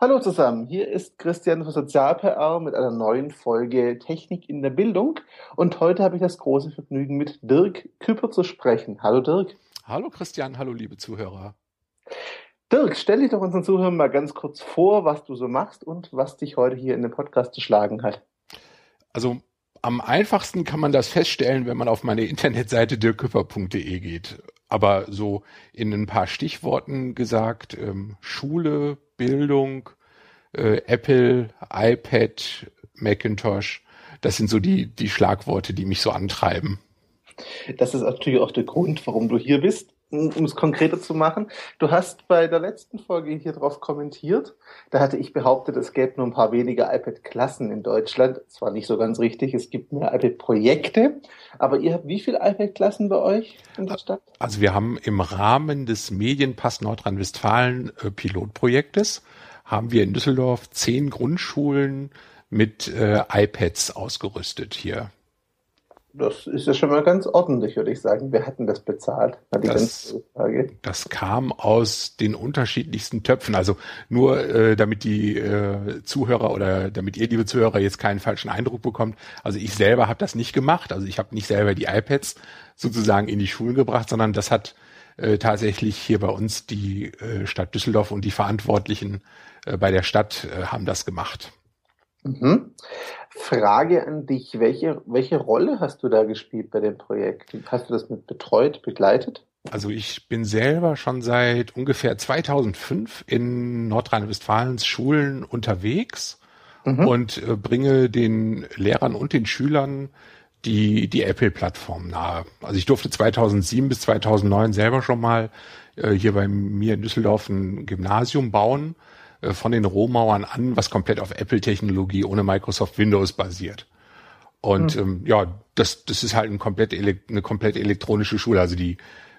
Hallo zusammen, hier ist Christian von Sozial-PR mit einer neuen Folge Technik in der Bildung und heute habe ich das große Vergnügen mit Dirk Küpper zu sprechen. Hallo Dirk. Hallo Christian, hallo liebe Zuhörer. Dirk, stell dich doch unseren Zuhörern mal ganz kurz vor, was du so machst und was dich heute hier in den Podcast geschlagen hat. Also am einfachsten kann man das feststellen, wenn man auf meine Internetseite dirkküpper.de geht. Aber so in ein paar Stichworten gesagt, ähm, Schule, Bildung, äh, Apple, iPad, Macintosh, das sind so die, die Schlagworte, die mich so antreiben. Das ist natürlich auch der Grund, warum du hier bist um es konkreter zu machen, du hast bei der letzten Folge hier drauf kommentiert. Da hatte ich behauptet, es gäbe nur ein paar weniger iPad-Klassen in Deutschland. Das war nicht so ganz richtig. Es gibt mehr iPad-Projekte. Aber ihr habt wie viele iPad-Klassen bei euch in der Stadt? Also wir haben im Rahmen des Medienpass Nordrhein-Westfalen äh, Pilotprojektes haben wir in Düsseldorf zehn Grundschulen mit äh, iPads ausgerüstet hier. Das ist ja schon mal ganz ordentlich, würde ich sagen. Wer hat denn das bezahlt? Das, das, kam aus den unterschiedlichsten Töpfen. Also nur, äh, damit die äh, Zuhörer oder damit ihr, liebe Zuhörer, jetzt keinen falschen Eindruck bekommt. Also ich selber habe das nicht gemacht. Also ich habe nicht selber die iPads sozusagen in die Schulen gebracht, sondern das hat äh, tatsächlich hier bei uns die äh, Stadt Düsseldorf und die Verantwortlichen äh, bei der Stadt äh, haben das gemacht. Mhm. Frage an dich, welche, welche Rolle hast du da gespielt bei dem Projekt? Hast du das mit betreut, begleitet? Also ich bin selber schon seit ungefähr 2005 in Nordrhein-Westfalens Schulen unterwegs mhm. und äh, bringe den Lehrern und den Schülern die, die Apple-Plattform nahe. Also ich durfte 2007 bis 2009 selber schon mal äh, hier bei mir in Düsseldorf ein Gymnasium bauen von den Rohmauern an, was komplett auf Apple-Technologie ohne Microsoft Windows basiert. Und mhm. ähm, ja, das, das ist halt ein komplett eine komplett elektronische Schule. Also die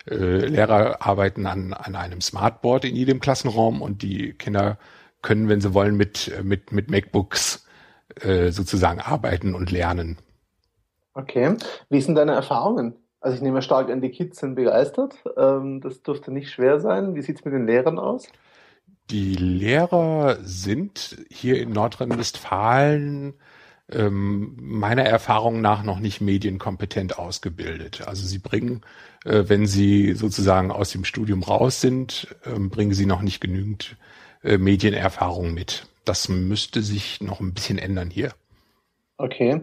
äh, Lehrer arbeiten an, an einem Smartboard in jedem Klassenraum und die Kinder können, wenn sie wollen, mit, mit, mit MacBooks äh, sozusagen arbeiten und lernen. Okay. Wie sind deine Erfahrungen? Also ich nehme stark an, die Kids sind begeistert. Ähm, das dürfte nicht schwer sein. Wie sieht's mit den Lehrern aus? Die Lehrer sind hier in Nordrhein-Westfalen ähm, meiner Erfahrung nach noch nicht medienkompetent ausgebildet. Also sie bringen, äh, wenn sie sozusagen aus dem Studium raus sind, äh, bringen sie noch nicht genügend äh, Medienerfahrung mit. Das müsste sich noch ein bisschen ändern hier. Okay.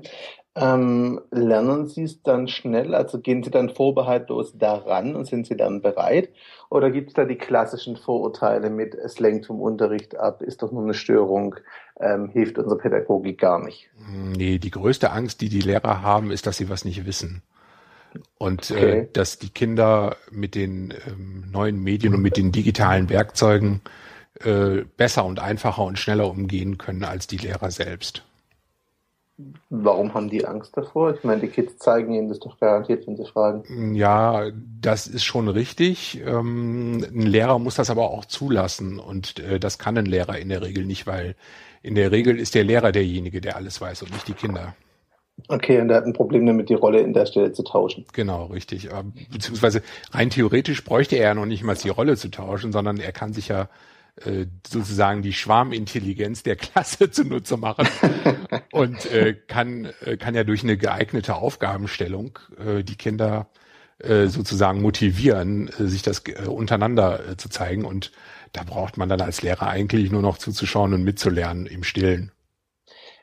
Ähm, lernen Sie es dann schnell? Also gehen Sie dann vorbehaltlos daran und sind Sie dann bereit? Oder gibt es da die klassischen Vorurteile mit, es lenkt vom Unterricht ab, ist doch nur eine Störung, ähm, hilft unsere Pädagogik gar nicht? Nee, die größte Angst, die die Lehrer haben, ist, dass sie was nicht wissen. Und äh, okay. äh, dass die Kinder mit den ähm, neuen Medien und mit den digitalen Werkzeugen äh, besser und einfacher und schneller umgehen können als die Lehrer selbst. Warum haben die Angst davor? Ich meine, die Kids zeigen ihnen das doch garantiert, wenn sie fragen. Ja, das ist schon richtig. Ähm, ein Lehrer muss das aber auch zulassen und äh, das kann ein Lehrer in der Regel nicht, weil in der Regel ist der Lehrer derjenige, der alles weiß und nicht die Kinder. Okay, und er hat ein Problem damit, die Rolle in der Stelle zu tauschen. Genau, richtig. Beziehungsweise rein theoretisch bräuchte er ja noch nicht mal die Rolle zu tauschen, sondern er kann sich ja äh, sozusagen die Schwarmintelligenz der Klasse zunutze machen und äh, kann, äh, kann ja durch eine geeignete Aufgabenstellung äh, die Kinder äh, sozusagen motivieren, äh, sich das äh, untereinander äh, zu zeigen. Und da braucht man dann als Lehrer eigentlich nur noch zuzuschauen und mitzulernen im Stillen.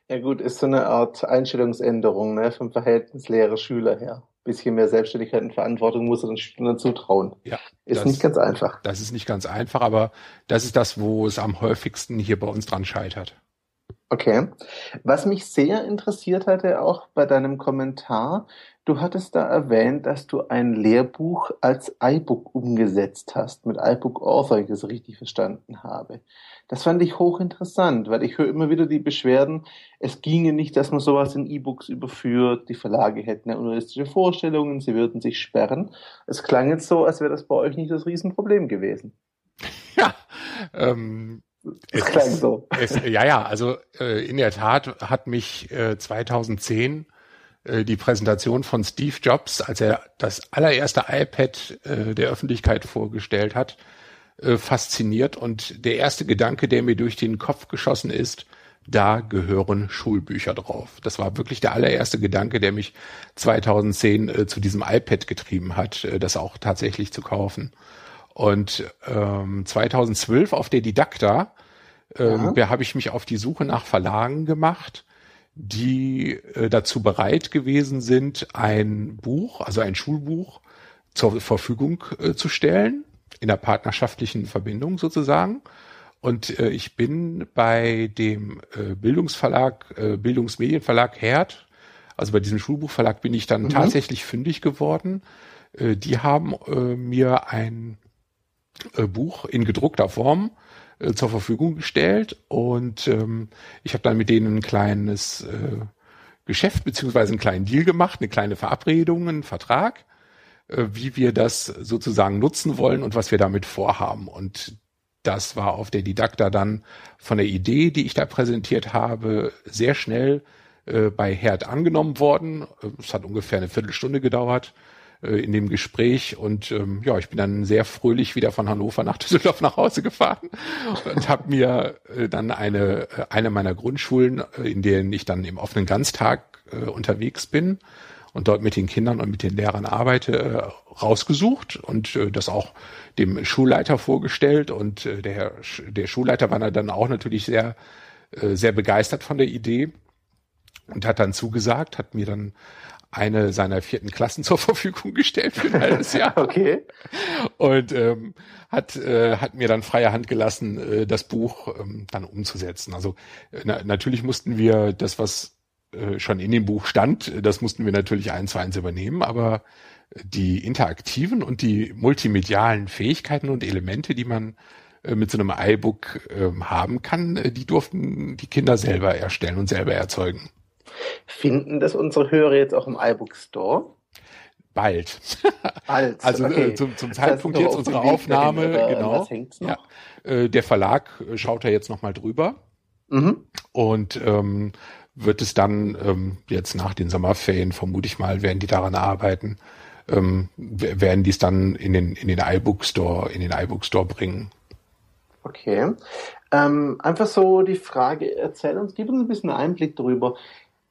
Ja gut, ist so eine Art Einstellungsänderung ne, vom Verhältnis Lehrer-Schüler her bisschen mehr Selbstständigkeit und Verantwortung muss er den Schülern zutrauen. Ja, ist das, nicht ganz einfach. Das ist nicht ganz einfach, aber das ist das, wo es am häufigsten hier bei uns dran scheitert. Okay. Was mich sehr interessiert hatte, auch bei deinem Kommentar, du hattest da erwähnt, dass du ein Lehrbuch als iBook umgesetzt hast, mit iBook Author, ich das richtig verstanden habe. Das fand ich hochinteressant, weil ich höre immer wieder die Beschwerden, es ginge nicht, dass man sowas in E-Books überführt, die Verlage hätten ja unrealistische Vorstellungen, sie würden sich sperren. Es klang jetzt so, als wäre das bei euch nicht das Riesenproblem gewesen. Ja, ähm, es klang so. Es, ja, ja, also äh, in der Tat hat mich äh, 2010 äh, die Präsentation von Steve Jobs, als er das allererste iPad äh, der Öffentlichkeit vorgestellt hat, äh, fasziniert und der erste Gedanke, der mir durch den Kopf geschossen ist, da gehören Schulbücher drauf. Das war wirklich der allererste Gedanke, der mich 2010 äh, zu diesem iPad getrieben hat, das auch tatsächlich zu kaufen. Und ähm, 2012 auf der Didakta ähm, da habe ich mich auf die Suche nach Verlagen gemacht, die äh, dazu bereit gewesen sind, ein Buch, also ein Schulbuch zur Verfügung äh, zu stellen, in der partnerschaftlichen Verbindung sozusagen. Und äh, ich bin bei dem äh, Bildungsverlag, äh, Bildungsmedienverlag Herd, also bei diesem Schulbuchverlag bin ich dann mhm. tatsächlich fündig geworden. Äh, die haben äh, mir ein äh, Buch in gedruckter Form äh, zur Verfügung gestellt und ähm, ich habe dann mit denen ein kleines äh, Geschäft beziehungsweise einen kleinen Deal gemacht, eine kleine Verabredung, einen Vertrag, äh, wie wir das sozusagen nutzen wollen und was wir damit vorhaben. Und das war auf der Didakta dann von der Idee, die ich da präsentiert habe, sehr schnell äh, bei Herd angenommen worden. Es hat ungefähr eine Viertelstunde gedauert äh, in dem Gespräch. Und ähm, ja, ich bin dann sehr fröhlich wieder von Hannover nach Düsseldorf nach Hause gefahren und habe mir äh, dann eine äh, eine meiner Grundschulen, äh, in denen ich dann im offenen Ganztag äh, unterwegs bin und dort mit den Kindern und mit den Lehrern arbeite, äh, rausgesucht und äh, das auch dem Schulleiter vorgestellt. Und äh, der der Schulleiter war dann auch natürlich sehr äh, sehr begeistert von der Idee und hat dann zugesagt, hat mir dann eine seiner vierten Klassen zur Verfügung gestellt für ein halbes Jahr. okay. Und ähm, hat, äh, hat mir dann freie Hand gelassen, äh, das Buch ähm, dann umzusetzen. Also äh, na, natürlich mussten wir das, was äh, schon in dem Buch stand, das mussten wir natürlich eins zu eins übernehmen, aber die interaktiven und die multimedialen Fähigkeiten und Elemente, die man äh, mit so einem iBook äh, haben kann, äh, die durften die Kinder selber erstellen und selber erzeugen. Finden das unsere Hörer jetzt auch im iBook Store? Bald. Bald. Also äh, okay. zum, zum Zeitpunkt jetzt unserer Aufnahme, Weg, genau. Ja, äh, der Verlag äh, schaut da jetzt nochmal drüber. Mhm. Und ähm, wird es dann ähm, jetzt nach den Sommerferien, vermute ich mal, werden die daran arbeiten, ähm, werden die es dann in den in den iBook Store in den iBook Store bringen. Okay. Ähm, einfach so die Frage, erzähl uns, gib uns ein bisschen Einblick darüber.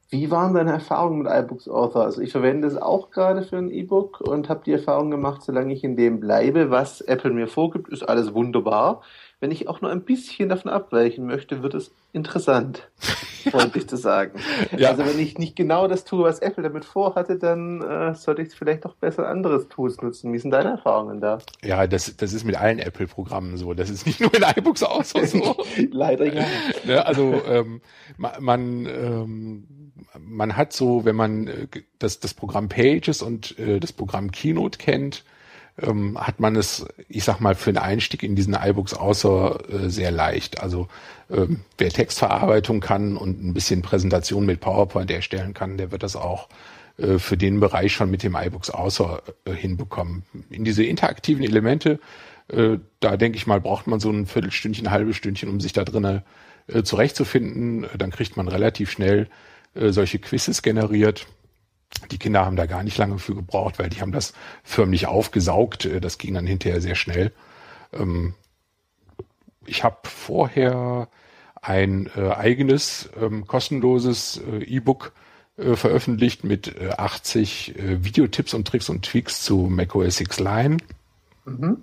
Wie waren deine Erfahrungen mit iBooks Author? Also ich verwende es auch gerade für ein E-Book und habe die Erfahrung gemacht, solange ich in dem bleibe, was Apple mir vorgibt, ist alles wunderbar. Wenn ich auch nur ein bisschen davon abweichen möchte, wird es interessant, freundlich zu sagen. Ja. Also wenn ich nicht genau das tue, was Apple damit vorhatte, dann äh, sollte ich vielleicht doch besser anderes Tools nutzen. Wie sind deine Erfahrungen da? Ja, das, das ist mit allen Apple-Programmen so. Das ist nicht nur in iBooks auch so. Leider ja. Ne, also ähm, man, man ähm, man hat so, wenn man äh, das, das Programm Pages und äh, das Programm Keynote kennt, ähm, hat man es, ich sag mal, für den Einstieg in diesen iBooks außer äh, sehr leicht. Also ähm, wer Textverarbeitung kann und ein bisschen Präsentation mit PowerPoint erstellen kann, der wird das auch äh, für den Bereich schon mit dem iBooks außer äh, hinbekommen. In diese interaktiven Elemente, äh, da denke ich mal, braucht man so ein Viertelstündchen, ein halbes Stündchen, um sich da drinnen äh, zurechtzufinden. Dann kriegt man relativ schnell äh, solche Quizzes generiert. Die Kinder haben da gar nicht lange für gebraucht, weil die haben das förmlich aufgesaugt. Äh, das ging dann hinterher sehr schnell. Ähm, ich habe vorher ein äh, eigenes ähm, kostenloses äh, E-Book äh, veröffentlicht mit äh, 80 Videotipps und Tricks und Tweaks zu macOS X Line. Mhm.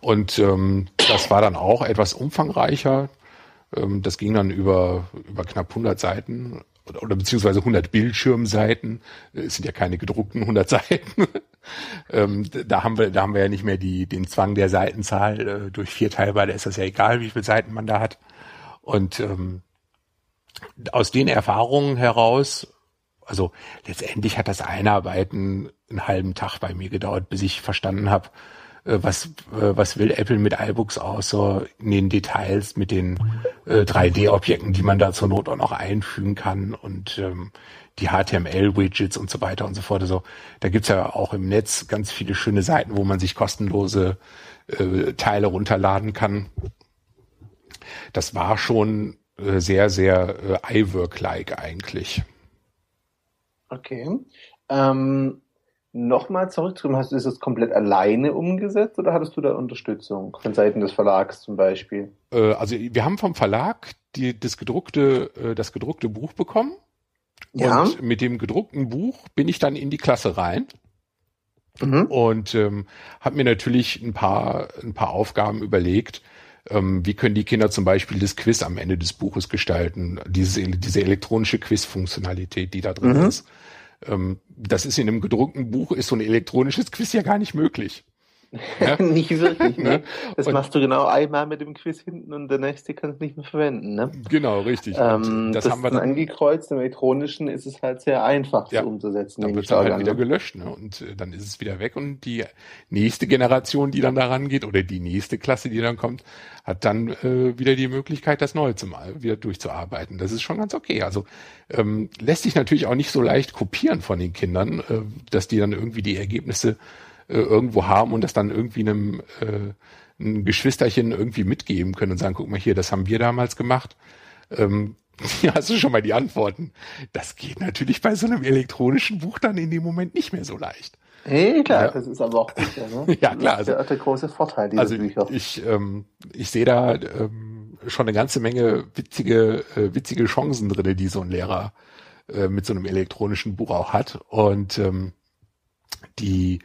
Und ähm, das war dann auch etwas umfangreicher. Ähm, das ging dann über, über knapp 100 Seiten oder, oder beziehungsweise 100 Bildschirmseiten. Es sind ja keine gedruckten 100 Seiten. ähm, da haben wir, da haben wir ja nicht mehr die, den Zwang der Seitenzahl äh, durch vier teilbar. Da ist das ja egal, wie viele Seiten man da hat. Und ähm, aus den Erfahrungen heraus, also letztendlich hat das Einarbeiten einen halben Tag bei mir gedauert, bis ich verstanden habe, äh, was, äh, was will Apple mit iBooks außer in den Details mit den äh, 3D-Objekten, die man da zur Not auch noch einfügen kann und ähm, die HTML-Widgets und so weiter und so fort. Also da gibt's ja auch im Netz ganz viele schöne Seiten, wo man sich kostenlose äh, Teile runterladen kann. Das war schon äh, sehr, sehr äh, iWork-like eigentlich. Okay. Ähm, nochmal zurückzukommen, hast du das komplett alleine umgesetzt oder hattest du da Unterstützung von Seiten des Verlags zum Beispiel? Äh, also wir haben vom Verlag die, das gedruckte, äh, das gedruckte Buch bekommen. Ja. Und mit dem gedruckten Buch bin ich dann in die Klasse rein. Mhm. Und ähm, habe mir natürlich ein paar, ein paar Aufgaben überlegt, ähm, wie können die Kinder zum Beispiel das Quiz am Ende des Buches gestalten, diese, diese elektronische Quiz-Funktionalität, die da drin mhm. ist. Ähm, das ist in einem gedruckten Buch, ist so ein elektronisches Quiz ja gar nicht möglich. Ja? nicht wirklich, ne? Das und, machst du genau einmal mit dem Quiz hinten und der nächste kannst du nicht mehr verwenden, ne? Genau, richtig. Ähm, das, das haben wir dann angekreuzt. Im elektronischen ist es halt sehr einfach ja, umzusetzen. Dann wird es halt wieder ne? gelöscht, ne? Und äh, dann ist es wieder weg und die nächste Generation, die dann daran geht oder die nächste Klasse, die dann kommt, hat dann äh, wieder die Möglichkeit, das Neue zum wieder durchzuarbeiten. Das ist schon ganz okay. Also ähm, lässt sich natürlich auch nicht so leicht kopieren von den Kindern, äh, dass die dann irgendwie die Ergebnisse äh, irgendwo haben und das dann irgendwie einem äh, ein Geschwisterchen irgendwie mitgeben können und sagen, guck mal hier, das haben wir damals gemacht. Ähm, ja, hast du schon mal die Antworten. Das geht natürlich bei so einem elektronischen Buch dann in dem Moment nicht mehr so leicht. Hey, klar, ja. das ist aber auch gut, ne? ja, klar. Das ist also, der große Vorteil dieser also Bücher. Ich, ähm, ich sehe da ähm, schon eine ganze Menge witzige, äh, witzige Chancen drinne, die so ein Lehrer äh, mit so einem elektronischen Buch auch hat. Und ähm, die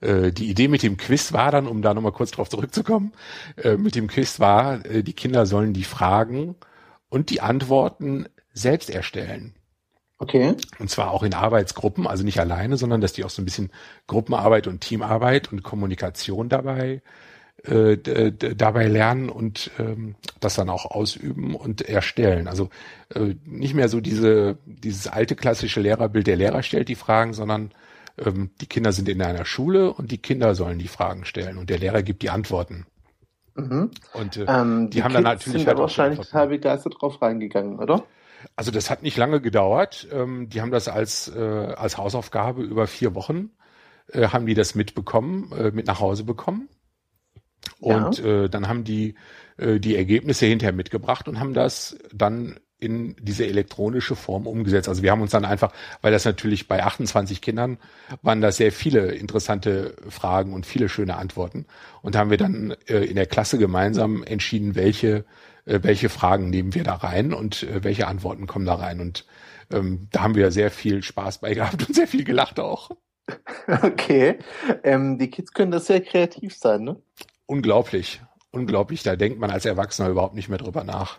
äh, die Idee mit dem Quiz war dann, um da nochmal kurz drauf zurückzukommen, äh, mit dem Quiz war, äh, die Kinder sollen die Fragen und die Antworten selbst erstellen. Okay. Und zwar auch in Arbeitsgruppen, also nicht alleine, sondern dass die auch so ein bisschen Gruppenarbeit und Teamarbeit und Kommunikation dabei äh, dabei lernen und ähm, das dann auch ausüben und erstellen. Also äh, nicht mehr so diese dieses alte klassische Lehrerbild, der Lehrer stellt die Fragen, sondern ähm, die Kinder sind in einer Schule und die Kinder sollen die Fragen stellen und der Lehrer gibt die Antworten. Mhm. Und äh, ähm, die, die, haben Kids dann natürlich sind halt wahrscheinlich total begeistert drauf reingegangen, oder? Also das hat nicht lange gedauert. Ähm, die haben das als äh, als Hausaufgabe über vier Wochen äh, haben die das mitbekommen, äh, mit nach Hause bekommen. Und ja. äh, dann haben die äh, die Ergebnisse hinterher mitgebracht und haben das dann in diese elektronische Form umgesetzt. Also wir haben uns dann einfach, weil das natürlich bei 28 Kindern waren da sehr viele interessante Fragen und viele schöne Antworten und haben wir dann äh, in der Klasse gemeinsam entschieden, welche äh, welche Fragen nehmen wir da rein und äh, welche Antworten kommen da rein und ähm, da haben wir sehr viel Spaß bei gehabt und sehr viel gelacht auch. Okay, ähm, die Kids können das sehr kreativ sein, ne? Unglaublich, unglaublich. Da denkt man als Erwachsener überhaupt nicht mehr drüber nach.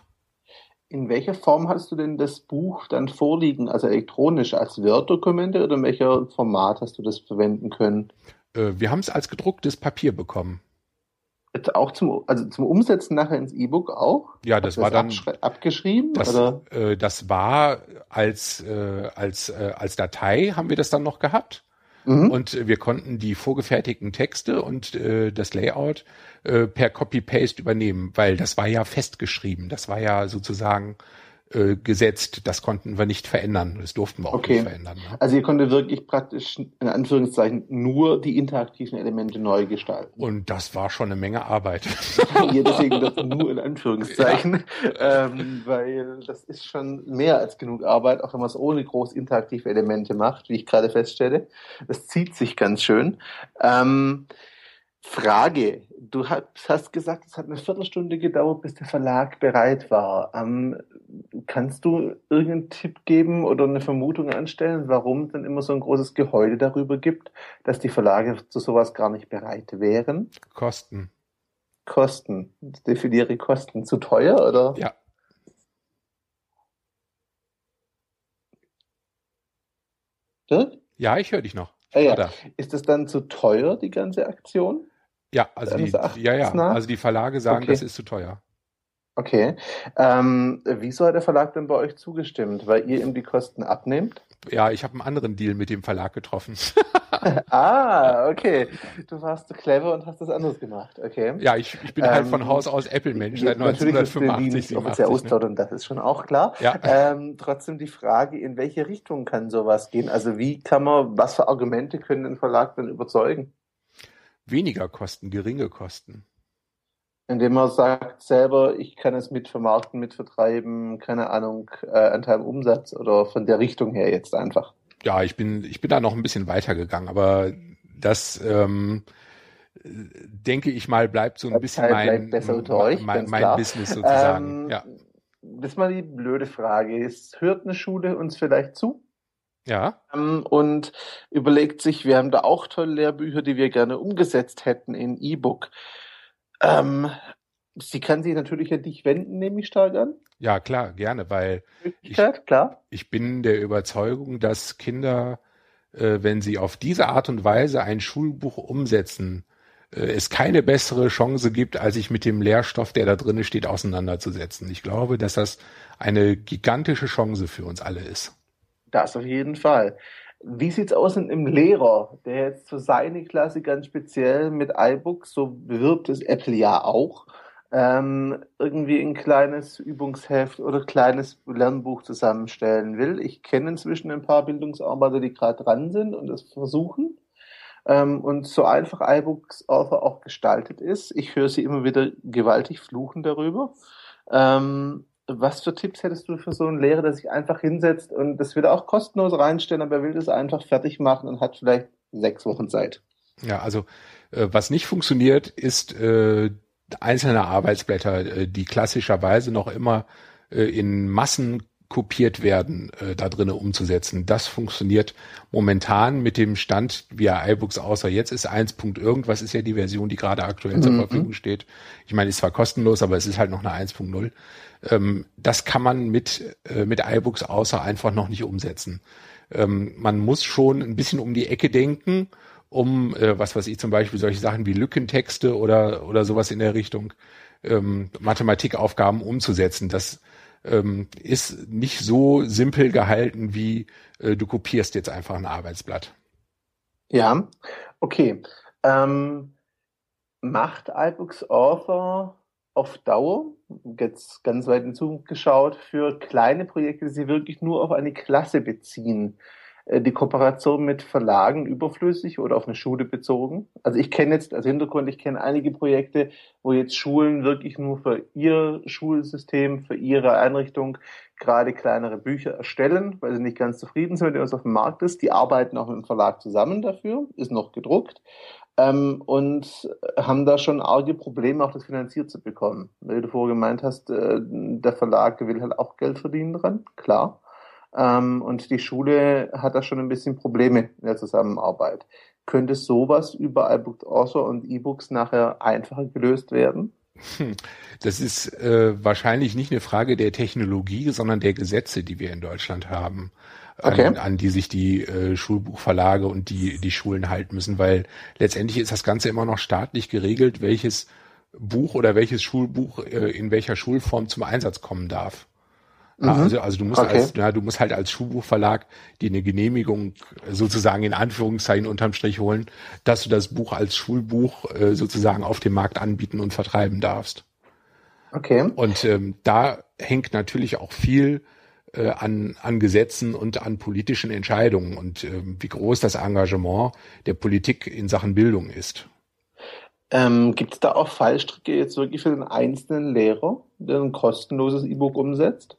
In welcher Form hast du denn das Buch dann vorliegen? Also elektronisch als Word-Dokumente oder in welcher Format hast du das verwenden können? Äh, wir haben es als gedrucktes Papier bekommen. Jetzt auch zum, also zum Umsetzen nachher ins E-Book auch? Ja, das, das war dann abgeschrieben. Das, oder? Äh, das war als äh, als äh, als Datei haben wir das dann noch gehabt. Mhm. Und wir konnten die vorgefertigten Texte und äh, das Layout äh, per Copy-Paste übernehmen, weil das war ja festgeschrieben. Das war ja sozusagen äh, gesetzt. Das konnten wir nicht verändern. Das durften wir auch okay. nicht verändern. Ne? Also ihr konntet wirklich praktisch in Anführungszeichen nur die interaktiven Elemente neu gestalten. Und das war schon eine Menge Arbeit. ja, deswegen das nur in Anführungszeichen, ja. ähm, weil das ist schon mehr als genug Arbeit, auch wenn man es ohne groß interaktive Elemente macht, wie ich gerade feststelle. Das zieht sich ganz schön. Ähm, Frage. Du hast gesagt, es hat eine Viertelstunde gedauert, bis der Verlag bereit war. Ähm, kannst du irgendeinen Tipp geben oder eine Vermutung anstellen, warum es denn immer so ein großes Geheule darüber gibt, dass die Verlage zu sowas gar nicht bereit wären? Kosten. Kosten. Definiere Kosten. Zu teuer oder? Ja. Dirk? Ja, ich höre dich noch. Ah, ja. Ist das dann zu teuer, die ganze Aktion? Ja, also die, ja, ja. also die Verlage sagen, okay. das ist zu teuer. Okay. Ähm, wieso hat der Verlag denn bei euch zugestimmt? Weil ihr ihm die Kosten abnehmt? Ja, ich habe einen anderen Deal mit dem Verlag getroffen. ah, okay. Du warst so clever und hast das anders gemacht. Okay. Ja, ich, ich bin ähm, halt von ähm, Haus aus Apple-Mensch seit 1985. Natürlich ist offiziell ne? das ist schon auch klar. Ja. Ähm, trotzdem die Frage, in welche Richtung kann sowas gehen? Also wie kann man, was für Argumente können den Verlag dann überzeugen? Weniger Kosten, geringe Kosten. Indem man sagt selber, ich kann es mitvermarkten, mitvertreiben, keine Ahnung, äh, Anteil am Umsatz oder von der Richtung her jetzt einfach. ja, ich bin, ich bin da noch ein bisschen weitergegangen, aber das, ähm, denke ich mal, bleibt so ein bisschen mein, euch, mein, mein Business sozusagen. Ähm, ja. Das ist mal die blöde Frage. Es hört eine Schule uns vielleicht zu? Ja. Ähm, und überlegt sich, wir haben da auch tolle Lehrbücher, die wir gerne umgesetzt hätten in E-Book. Ähm, sie kann sich natürlich an dich wenden, nehme ich stark an. Ja, klar, gerne, weil ich, klar. ich bin der Überzeugung, dass Kinder, äh, wenn sie auf diese Art und Weise ein Schulbuch umsetzen, äh, es keine bessere Chance gibt, als sich mit dem Lehrstoff, der da drin steht, auseinanderzusetzen. Ich glaube, dass das eine gigantische Chance für uns alle ist. Das auf jeden Fall. Wie sieht's aus mit einem Lehrer, der jetzt für seine Klasse ganz speziell mit iBooks, so bewirbt es Apple ja auch, ähm, irgendwie ein kleines Übungsheft oder kleines Lernbuch zusammenstellen will. Ich kenne inzwischen ein paar Bildungsarbeiter, die gerade dran sind und das versuchen. Ähm, und so einfach iBooks Author auch gestaltet ist. Ich höre sie immer wieder gewaltig fluchen darüber. Ähm, was für Tipps hättest du für so einen Lehrer, der sich einfach hinsetzt und das wieder auch kostenlos reinstellen, aber er will das einfach fertig machen und hat vielleicht sechs Wochen Zeit? Ja, also äh, was nicht funktioniert, ist äh, einzelne Arbeitsblätter, äh, die klassischerweise noch immer äh, in Massen kopiert werden, äh, da drinnen umzusetzen. Das funktioniert momentan mit dem Stand, wie er iBooks außer jetzt ist 1. irgendwas ist ja die Version, die gerade aktuell mhm. zur Verfügung steht. Ich meine, ist zwar kostenlos, aber es ist halt noch eine 1.0. Ähm, das kann man mit, äh, mit iBooks außer einfach noch nicht umsetzen. Ähm, man muss schon ein bisschen um die Ecke denken, um, äh, was weiß ich, zum Beispiel solche Sachen wie Lückentexte oder, oder sowas in der Richtung, ähm, Mathematikaufgaben umzusetzen. Das ähm, ist nicht so simpel gehalten wie äh, du kopierst jetzt einfach ein Arbeitsblatt. Ja, okay. Ähm, macht iBooks Author auf Dauer, jetzt ganz weit in Zukunft geschaut, für kleine Projekte, die sie wirklich nur auf eine Klasse beziehen, die Kooperation mit Verlagen überflüssig oder auf eine Schule bezogen? Also ich kenne jetzt als Hintergrund, ich kenne einige Projekte, wo jetzt Schulen wirklich nur für ihr Schulsystem, für ihre Einrichtung gerade kleinere Bücher erstellen, weil sie nicht ganz zufrieden sind, wenn was auf dem Markt ist. Die arbeiten auch mit dem Verlag zusammen dafür, ist noch gedruckt. Ähm, und haben da schon arge Probleme, auch das finanziert zu bekommen. Weil du vorher gemeint hast, äh, der Verlag will halt auch Geld verdienen dran, klar. Ähm, und die Schule hat da schon ein bisschen Probleme in der Zusammenarbeit. Könnte sowas über iBook Author und E-Books nachher einfacher gelöst werden? Hm. Das ist äh, wahrscheinlich nicht eine Frage der Technologie, sondern der Gesetze, die wir in Deutschland haben, okay. an, an, die sich die äh, Schulbuchverlage und die, die Schulen halten müssen, weil letztendlich ist das Ganze immer noch staatlich geregelt, welches Buch oder welches Schulbuch äh, in welcher Schulform zum Einsatz kommen darf. Mhm. Also, also du musst okay. als, ja, du musst halt als Schulbuchverlag dir eine Genehmigung sozusagen in Anführungszeichen unterm Strich holen, dass du das Buch als Schulbuch äh, sozusagen auf dem Markt anbieten und vertreiben darfst. Okay. Und ähm, da hängt natürlich auch viel äh, an, an Gesetzen und an politischen Entscheidungen und äh, wie groß das Engagement der Politik in Sachen Bildung ist. Ähm, Gibt es da auch Fallstricke jetzt wirklich für den einzelnen Lehrer, der ein kostenloses E-Book umsetzt?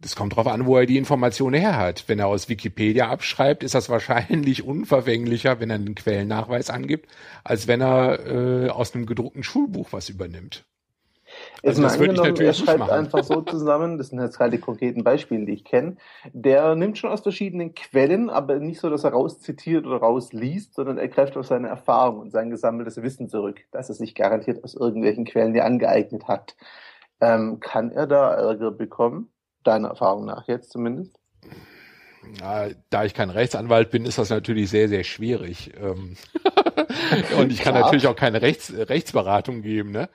Das kommt darauf an, wo er die Informationen her hat. Wenn er aus Wikipedia abschreibt, ist das wahrscheinlich unverfänglicher, wenn er einen Quellennachweis angibt, als wenn er äh, aus einem gedruckten Schulbuch was übernimmt. Also das würde ich natürlich er schreibt einfach so zusammen, das sind jetzt halt die konkreten Beispiele, die ich kenne. Der nimmt schon aus verschiedenen Quellen, aber nicht so, dass er rauszitiert oder rausliest, sondern er greift auf seine Erfahrung und sein gesammeltes Wissen zurück, dass er sich garantiert aus irgendwelchen Quellen die angeeignet hat. Ähm, kann er da Ärger bekommen? Deiner Erfahrung nach jetzt zumindest? Ja, da ich kein Rechtsanwalt bin, ist das natürlich sehr, sehr schwierig. Ähm, und ich kann natürlich auch keine Rechts, Rechtsberatung geben, ne?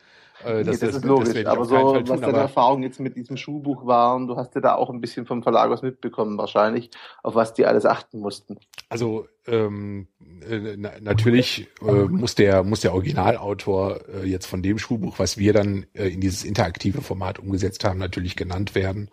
Äh, das, nee, das, ist logisch, das aber so, was deine Erfahrung jetzt mit diesem Schulbuch waren, du hast ja da auch ein bisschen vom Verlag was mitbekommen wahrscheinlich, auf was die alles achten mussten. Also ähm, äh, na, natürlich äh, muss der muss der Originalautor äh, jetzt von dem Schulbuch, was wir dann äh, in dieses interaktive Format umgesetzt haben, natürlich genannt werden.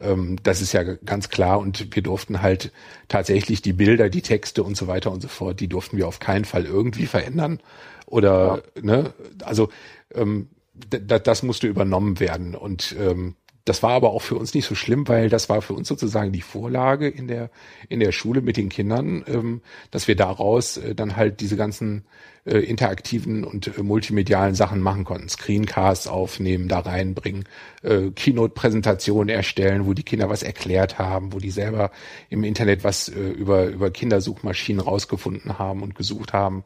Ähm, das ist ja ganz klar und wir durften halt tatsächlich die Bilder, die Texte und so weiter und so fort, die durften wir auf keinen Fall irgendwie verändern oder ja. ne, also ähm, das musste übernommen werden und ähm, das war aber auch für uns nicht so schlimm, weil das war für uns sozusagen die Vorlage in der in der Schule mit den Kindern, ähm, dass wir daraus äh, dann halt diese ganzen äh, interaktiven und äh, multimedialen Sachen machen konnten, Screencasts aufnehmen, da reinbringen, äh, Keynote-Präsentationen erstellen, wo die Kinder was erklärt haben, wo die selber im Internet was äh, über über Kindersuchmaschinen rausgefunden haben und gesucht haben.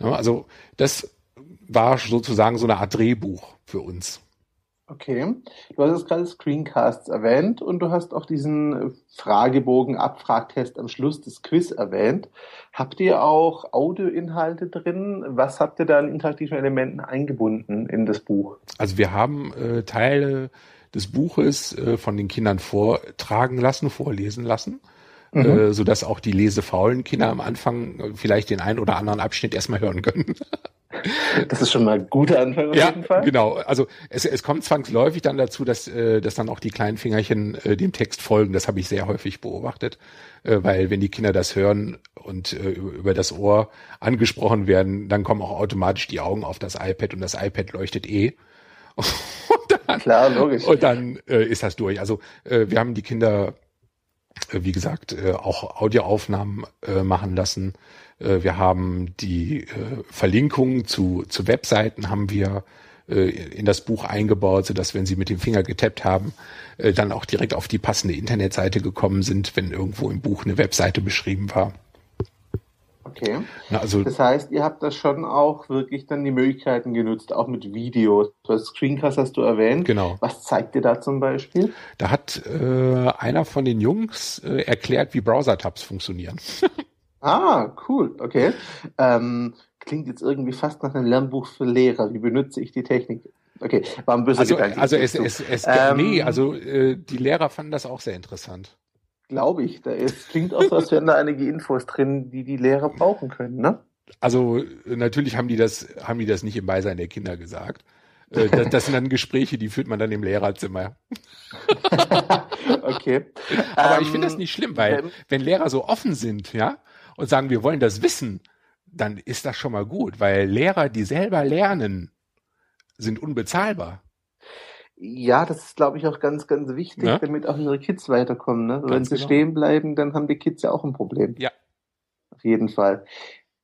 Ja, also das war sozusagen so eine Art Drehbuch für uns. Okay, du hast jetzt gerade Screencasts erwähnt und du hast auch diesen Fragebogen, Abfragtest am Schluss des Quiz erwähnt. Habt ihr auch Audioinhalte drin? Was habt ihr da an interaktiven Elementen eingebunden in das Buch? Also wir haben äh, Teile des Buches äh, von den Kindern vortragen lassen, vorlesen lassen. Mhm. Äh, so dass auch die lesefaulen Kinder am Anfang vielleicht den einen oder anderen Abschnitt erstmal hören können. Das ist schon mal ein guter Anfang auf ja, jeden Fall. Genau. Also es, es kommt zwangsläufig dann dazu, dass, äh, dass dann auch die kleinen Fingerchen äh, dem Text folgen. Das habe ich sehr häufig beobachtet, äh, weil wenn die Kinder das hören und äh, über das Ohr angesprochen werden, dann kommen auch automatisch die Augen auf das iPad und das iPad leuchtet eh. Dann, Klar, logisch. Und dann äh, ist das durch. Also äh, wir haben die Kinder, äh, wie gesagt, äh, auch Audioaufnahmen äh, machen lassen wir haben die äh, Verlinkungen zu, zu Webseiten haben wir äh, in das Buch eingebaut, so dass wenn Sie mit dem Finger getappt haben, dann auch direkt auf die passende Internetseite gekommen sind, wenn irgendwo im Buch eine Webseite beschrieben war. Okay. Na, also, das heißt, ihr habt das schon auch wirklich dann die Möglichkeiten genutzt, auch mit Videos. Das Screencast hast du erwähnt. Genau. Was zeigt ihr da zum Beispiel? Da hat äh, einer von den Jungs äh, erklärt, wie Browser-Tabs funktionieren. Ah, cool, okay. Ähm, klingt jetzt irgendwie fast nach einem Lernbuch für Lehrer. Wie benutze ich die Technik? Okay, war ein böser also, Gedanke. Also es, es, es, ähm, nee, also äh, die Lehrer fanden das auch sehr interessant. Glaube ich. Da ist, klingt auch so, als wären da einige Infos drin, die die Lehrer brauchen können, ne? Also natürlich haben die das, haben die das nicht im Beisein der Kinder gesagt. Äh, das, das sind dann Gespräche, die führt man dann im Lehrerzimmer. okay. Aber ähm, ich finde das nicht schlimm, weil wenn Lehrer so offen sind, ja, und sagen, wir wollen das wissen, dann ist das schon mal gut, weil Lehrer, die selber lernen, sind unbezahlbar. Ja, das ist, glaube ich, auch ganz, ganz wichtig, ja? damit auch unsere Kids weiterkommen. Ne? Wenn sie genau. stehen bleiben, dann haben die Kids ja auch ein Problem. Ja. Auf jeden Fall.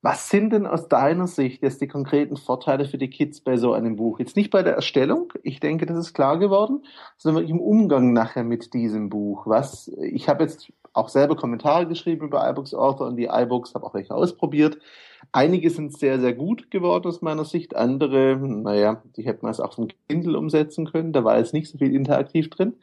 Was sind denn aus deiner Sicht jetzt die konkreten Vorteile für die Kids bei so einem Buch? Jetzt nicht bei der Erstellung, ich denke, das ist klar geworden, sondern wirklich im Umgang nachher mit diesem Buch. Was, ich habe jetzt auch selber Kommentare geschrieben über iBooks Author und die iBooks, habe auch welche ausprobiert. Einige sind sehr, sehr gut geworden aus meiner Sicht, andere, naja, die hätten wir es auch vom Kindle umsetzen können, da war jetzt nicht so viel interaktiv drin.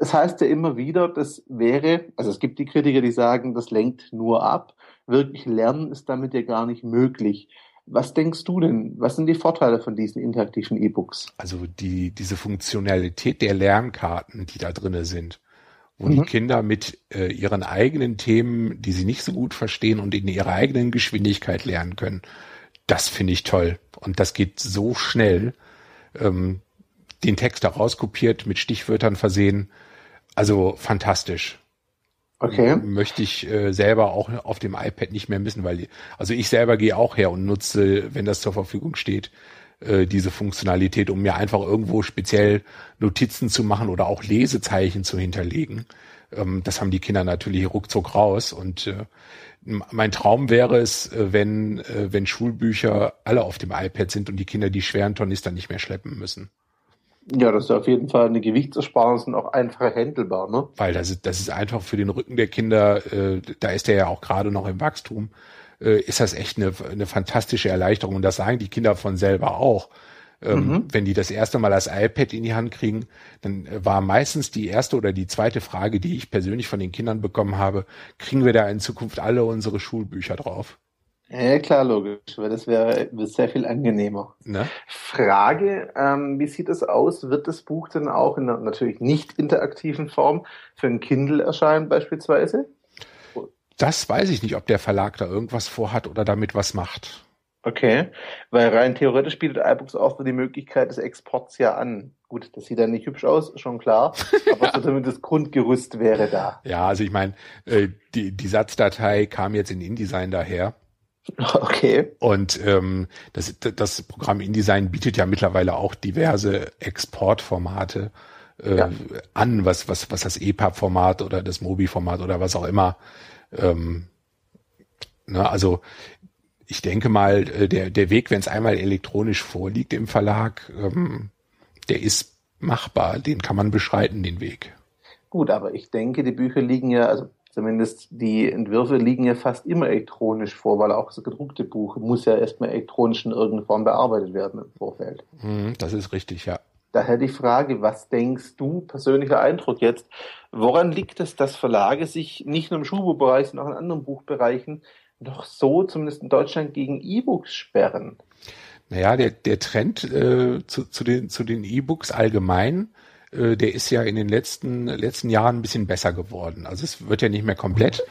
Es heißt ja immer wieder, das wäre, also es gibt die Kritiker, die sagen, das lenkt nur ab. Wirklich lernen ist damit ja gar nicht möglich. Was denkst du denn? Was sind die Vorteile von diesen interaktiven E-Books? Also die, diese Funktionalität der Lernkarten, die da drinnen sind wo mhm. die Kinder mit äh, ihren eigenen Themen, die sie nicht so gut verstehen und in ihrer eigenen Geschwindigkeit lernen können. Das finde ich toll. Und das geht so schnell. Ähm, den Text da rauskopiert, mit Stichwörtern versehen. Also fantastisch. Okay. Möchte ich äh, selber auch auf dem iPad nicht mehr missen, weil also ich selber gehe auch her und nutze, wenn das zur Verfügung steht, äh, diese Funktionalität, um mir einfach irgendwo speziell Notizen zu machen oder auch Lesezeichen zu hinterlegen. Ähm, das haben die Kinder natürlich ruckzuck raus und äh, mein Traum wäre es, äh, wenn, äh, wenn Schulbücher alle auf dem iPad sind und die Kinder die schweren Tornister nicht mehr schleppen müssen. Ja, das ist auf jeden Fall eine Gewichtsersparnis und auch einfacher handelbar, ne? Weil das ist, das ist einfach für den Rücken der Kinder, äh, da ist der ja auch gerade noch im Wachstum äh, ist das echt eine, eine fantastische Erleichterung. Und das sagen die Kinder von selber auch. Ähm, mhm. Wenn die das erste Mal das iPad in die Hand kriegen, dann war meistens die erste oder die zweite Frage, die ich persönlich von den Kindern bekommen habe, kriegen wir da in Zukunft alle unsere Schulbücher drauf? Ja, klar, logisch, weil das wäre sehr viel angenehmer. Ne? Frage, ähm, wie sieht es aus? Wird das Buch denn auch in einer natürlich nicht interaktiven Form für ein Kindle erscheinen beispielsweise? Das weiß ich nicht, ob der Verlag da irgendwas vorhat oder damit was macht. Okay, weil rein theoretisch bietet iBooks auch die Möglichkeit des Exports ja an. Gut, das sieht dann nicht hübsch aus, schon klar, aber ja. so damit das Grundgerüst wäre da. Ja, also ich meine, äh, die, die Satzdatei kam jetzt in InDesign daher. Okay. Und ähm, das, das Programm InDesign bietet ja mittlerweile auch diverse Exportformate äh, ja. an, was, was, was das EPUB-Format oder das Mobi-Format oder was auch immer. Ähm, ne, also ich denke mal, äh, der, der Weg, wenn es einmal elektronisch vorliegt im Verlag, ähm, der ist machbar, den kann man beschreiten, den Weg. Gut, aber ich denke, die Bücher liegen ja, also zumindest die Entwürfe liegen ja fast immer elektronisch vor, weil auch das gedruckte Buch muss ja erstmal elektronisch in irgendeiner Form bearbeitet werden im Vorfeld. Mhm, das ist richtig, ja. Daher die Frage, was denkst du, persönlicher Eindruck jetzt, woran liegt es, dass Verlage sich nicht nur im Schulbuchbereich, sondern auch in anderen Buchbereichen noch so, zumindest in Deutschland, gegen E-Books sperren? Naja, der, der Trend äh, zu, zu den, zu den E-Books allgemein, äh, der ist ja in den letzten, letzten Jahren ein bisschen besser geworden. Also es wird ja nicht mehr komplett,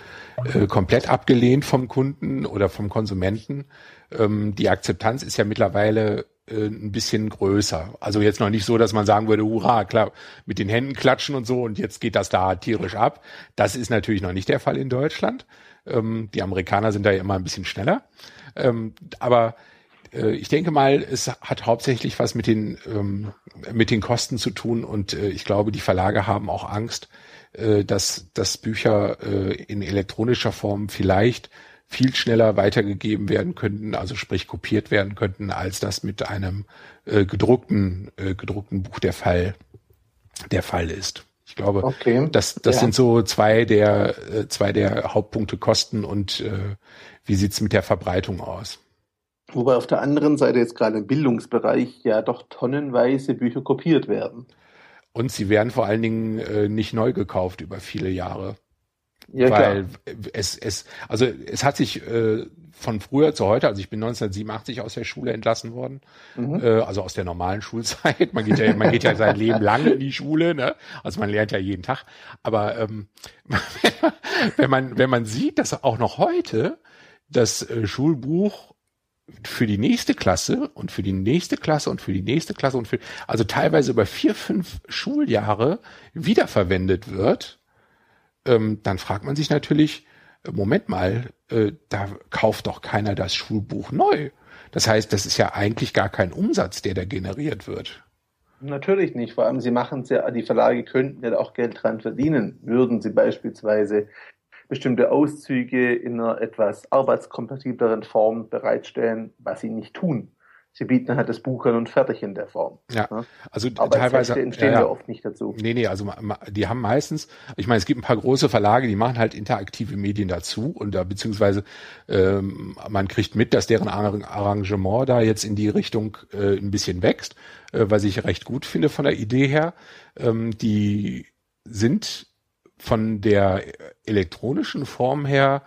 äh, komplett abgelehnt vom Kunden oder vom Konsumenten. Ähm, die Akzeptanz ist ja mittlerweile äh, ein bisschen größer. Also jetzt noch nicht so, dass man sagen würde, hurra, klar, mit den Händen klatschen und so und jetzt geht das da tierisch ab. Das ist natürlich noch nicht der Fall in Deutschland. Ähm, die Amerikaner sind da ja immer ein bisschen schneller. Ähm, aber äh, ich denke mal, es hat hauptsächlich was mit den, ähm, mit den Kosten zu tun und äh, ich glaube, die Verlage haben auch Angst, äh, dass, dass Bücher äh, in elektronischer Form vielleicht viel schneller weitergegeben werden könnten, also sprich kopiert werden könnten, als das mit einem äh, gedruckten, äh, gedruckten Buch der Fall, der Fall ist. Ich glaube, okay. das, das ja. sind so zwei der, äh, zwei der Hauptpunkte Kosten und äh, wie sieht's mit der Verbreitung aus? Wobei auf der anderen Seite jetzt gerade im Bildungsbereich ja doch tonnenweise Bücher kopiert werden. Und sie werden vor allen Dingen äh, nicht neu gekauft über viele Jahre. Ja, weil klar. es, es, also es hat sich äh, von früher zu heute, also ich bin 1987 aus der Schule entlassen worden, mhm. äh, also aus der normalen Schulzeit. Man geht ja, man geht ja sein Leben lang in die Schule, ne? Also man lernt ja jeden Tag. Aber ähm, wenn man wenn man sieht, dass auch noch heute das äh, Schulbuch für die nächste Klasse und für die nächste Klasse und für die nächste Klasse und für also teilweise über vier fünf Schuljahre wiederverwendet wird ähm, dann fragt man sich natürlich, äh, Moment mal, äh, da kauft doch keiner das Schulbuch neu. Das heißt, das ist ja eigentlich gar kein Umsatz, der da generiert wird. Natürlich nicht. Vor allem, sie machen es ja, die Verlage könnten ja auch Geld dran verdienen, würden sie beispielsweise bestimmte Auszüge in einer etwas arbeitskompatibleren Form bereitstellen, was sie nicht tun sie bieten halt das Buch an und fertig in der Form. Ja, also Aber teilweise entstehen ja, ja oft nicht dazu. Nee, nee, also die haben meistens, ich meine, es gibt ein paar große Verlage, die machen halt interaktive Medien dazu und da beziehungsweise ähm, man kriegt mit, dass deren Arrangement da jetzt in die Richtung äh, ein bisschen wächst, äh, was ich recht gut finde von der Idee her. Ähm, die sind von der elektronischen Form her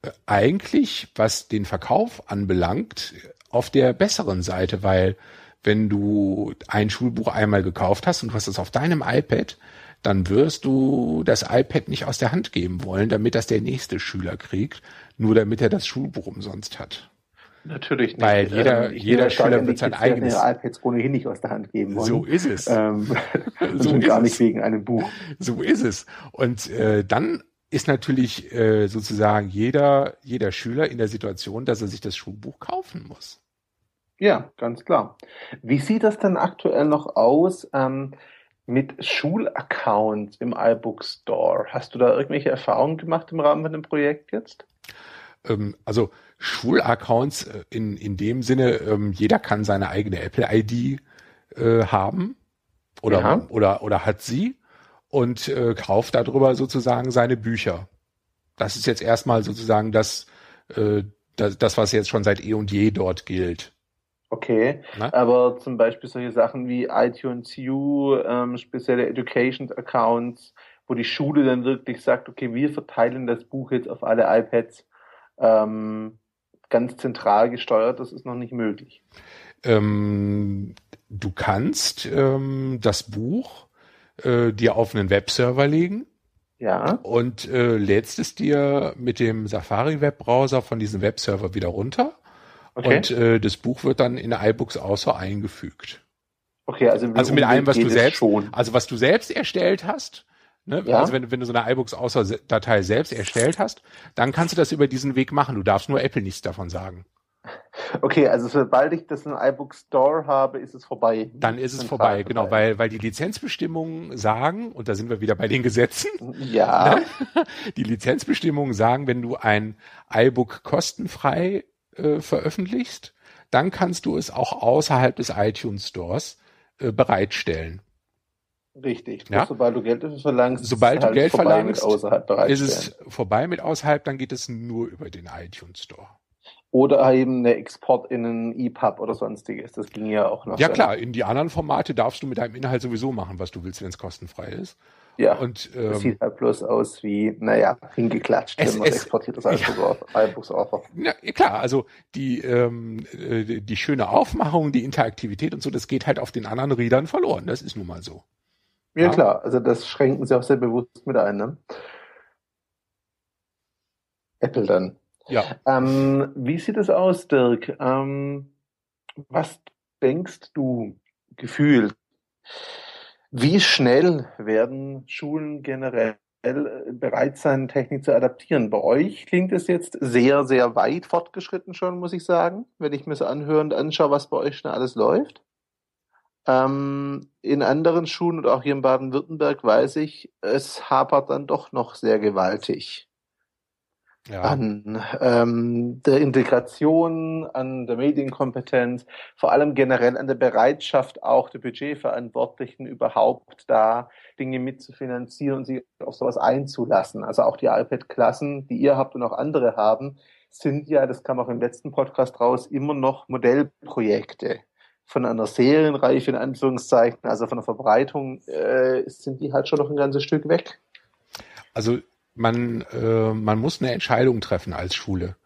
äh, eigentlich, was den Verkauf anbelangt, auf der besseren Seite, weil wenn du ein Schulbuch einmal gekauft hast und du hast es auf deinem iPad, dann wirst du das iPad nicht aus der Hand geben wollen, damit das der nächste Schüler kriegt, nur damit er das Schulbuch umsonst hat. Natürlich nicht. Weil jeder, ähm, jeder Schüler wird sein eigenes. Ihre iPads ohnehin nicht aus der Hand geben wollen. So ist es. Ähm, so ist gar es. nicht wegen einem Buch. So ist es. Und äh, dann ist natürlich äh, sozusagen jeder, jeder Schüler in der Situation, dass er sich das Schulbuch kaufen muss. Ja, ganz klar. Wie sieht das denn aktuell noch aus ähm, mit Schulaccounts im iBook Store? Hast du da irgendwelche Erfahrungen gemacht im Rahmen von dem Projekt jetzt? Ähm, also Schulaccounts äh, in, in dem Sinne, ähm, jeder kann seine eigene Apple-ID äh, haben oder, ja. oder, oder hat sie und äh, kauft darüber sozusagen seine Bücher. Das ist jetzt erstmal sozusagen das, äh, das, das, was jetzt schon seit eh und je dort gilt. Okay, Na? aber zum Beispiel solche Sachen wie iTunes U, ähm, spezielle Education Accounts, wo die Schule dann wirklich sagt, okay, wir verteilen das Buch jetzt auf alle iPads, ähm, ganz zentral gesteuert, das ist noch nicht möglich. Ähm, du kannst ähm, das Buch äh, dir auf einen Webserver legen. Ja. Und äh, lädst es dir mit dem Safari Webbrowser von diesem Webserver wieder runter Okay. Und äh, das Buch wird dann in iBooks Außer eingefügt. Okay, also, also mit allem, was du selbst, schon. also was du selbst erstellt hast, ne? ja. also wenn, wenn du so eine iBooks Außer Datei selbst erstellt hast, dann kannst du das über diesen Weg machen. Du darfst nur Apple nichts davon sagen. Okay, also sobald ich das in iBook Store habe, ist es vorbei. Dann ist es vorbei, genau, weil, weil die Lizenzbestimmungen sagen, und da sind wir wieder bei den Gesetzen. Ja. die Lizenzbestimmungen sagen, wenn du ein iBook kostenfrei äh, veröffentlichst, dann kannst du es auch außerhalb des iTunes Stores äh, bereitstellen. Richtig. Ja? Sobald du Geld verlangst, sobald du Geld verlangst, ist es vorbei mit außerhalb, dann geht es nur über den iTunes Store. Oder eben eine Export in einen EPUB oder sonstiges. Das ging ja auch noch. Ja klar, in die anderen Formate darfst du mit deinem Inhalt sowieso machen, was du willst, wenn es kostenfrei ist. Ja, und, ähm, das sieht halt bloß aus wie, naja, hingeklatscht, es, wenn man es, exportiert das Albumsoffer. Ja, ja, klar, also die, ähm, äh, die schöne Aufmachung, die Interaktivität und so, das geht halt auf den anderen Rädern verloren. Das ist nun mal so. Ja, ja, klar, also das schränken sie auch sehr bewusst mit ein. Ne? Apple dann. Ja. Ähm, wie sieht es aus, Dirk? Ähm, was denkst du gefühlt? Wie schnell werden Schulen generell bereit sein, Technik zu adaptieren? Bei euch klingt es jetzt sehr, sehr weit fortgeschritten schon, muss ich sagen, wenn ich mir so anhöre und anschaue, was bei euch schon alles läuft. Ähm, in anderen Schulen und auch hier in Baden-Württemberg weiß ich, es hapert dann doch noch sehr gewaltig ja. an ähm, der Integration, an der Medienkompetenz, vor allem generell an der Bereitschaft auch der Budgetverantwortlichen überhaupt da Dinge mitzufinanzieren und sich auf sowas einzulassen. Also auch die iPad-Klassen, die ihr habt und auch andere haben, sind ja, das kam auch im letzten Podcast raus, immer noch Modellprojekte. Von einer Serienreiche in Anführungszeichen, also von der Verbreitung, äh, sind die halt schon noch ein ganzes Stück weg. Also man, äh, man muss eine Entscheidung treffen als Schule.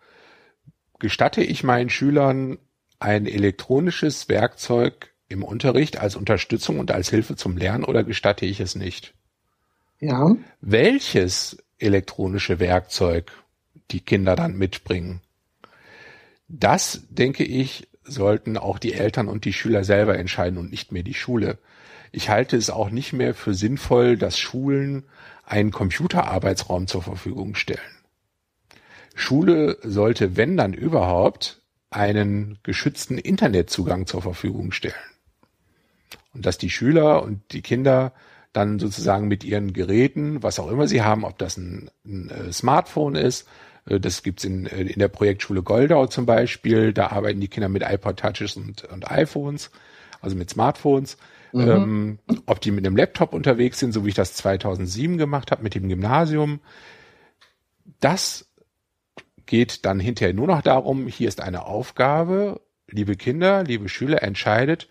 Gestatte ich meinen Schülern ein elektronisches Werkzeug im Unterricht als Unterstützung und als Hilfe zum Lernen oder gestatte ich es nicht? Ja. Welches elektronische Werkzeug die Kinder dann mitbringen? Das, denke ich, sollten auch die Eltern und die Schüler selber entscheiden und nicht mehr die Schule. Ich halte es auch nicht mehr für sinnvoll, dass Schulen einen Computerarbeitsraum zur Verfügung stellen. Schule sollte, wenn dann überhaupt, einen geschützten Internetzugang zur Verfügung stellen. Und dass die Schüler und die Kinder dann sozusagen mit ihren Geräten, was auch immer sie haben, ob das ein, ein äh, Smartphone ist, äh, das gibt's in, äh, in der Projektschule Goldau zum Beispiel, da arbeiten die Kinder mit iPod Touches und, und iPhones, also mit Smartphones, Mhm. Ähm, ob die mit einem Laptop unterwegs sind, so wie ich das 2007 gemacht habe mit dem Gymnasium. Das geht dann hinterher nur noch darum, hier ist eine Aufgabe, liebe Kinder, liebe Schüler, entscheidet,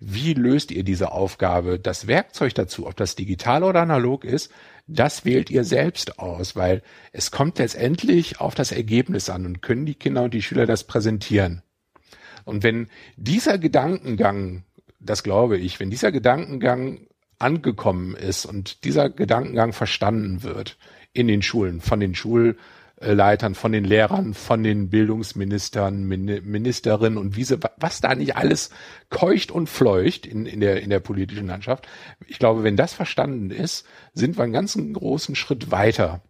wie löst ihr diese Aufgabe? Das Werkzeug dazu, ob das digital oder analog ist, das wählt ihr selbst aus, weil es kommt letztendlich auf das Ergebnis an und können die Kinder und die Schüler das präsentieren. Und wenn dieser Gedankengang das glaube ich, wenn dieser Gedankengang angekommen ist und dieser Gedankengang verstanden wird in den Schulen, von den Schulleitern, von den Lehrern, von den Bildungsministern, Ministerinnen und wie sie, was da nicht alles keucht und fleucht in, in, der, in der politischen Landschaft. Ich glaube, wenn das verstanden ist, sind wir einen ganzen großen Schritt weiter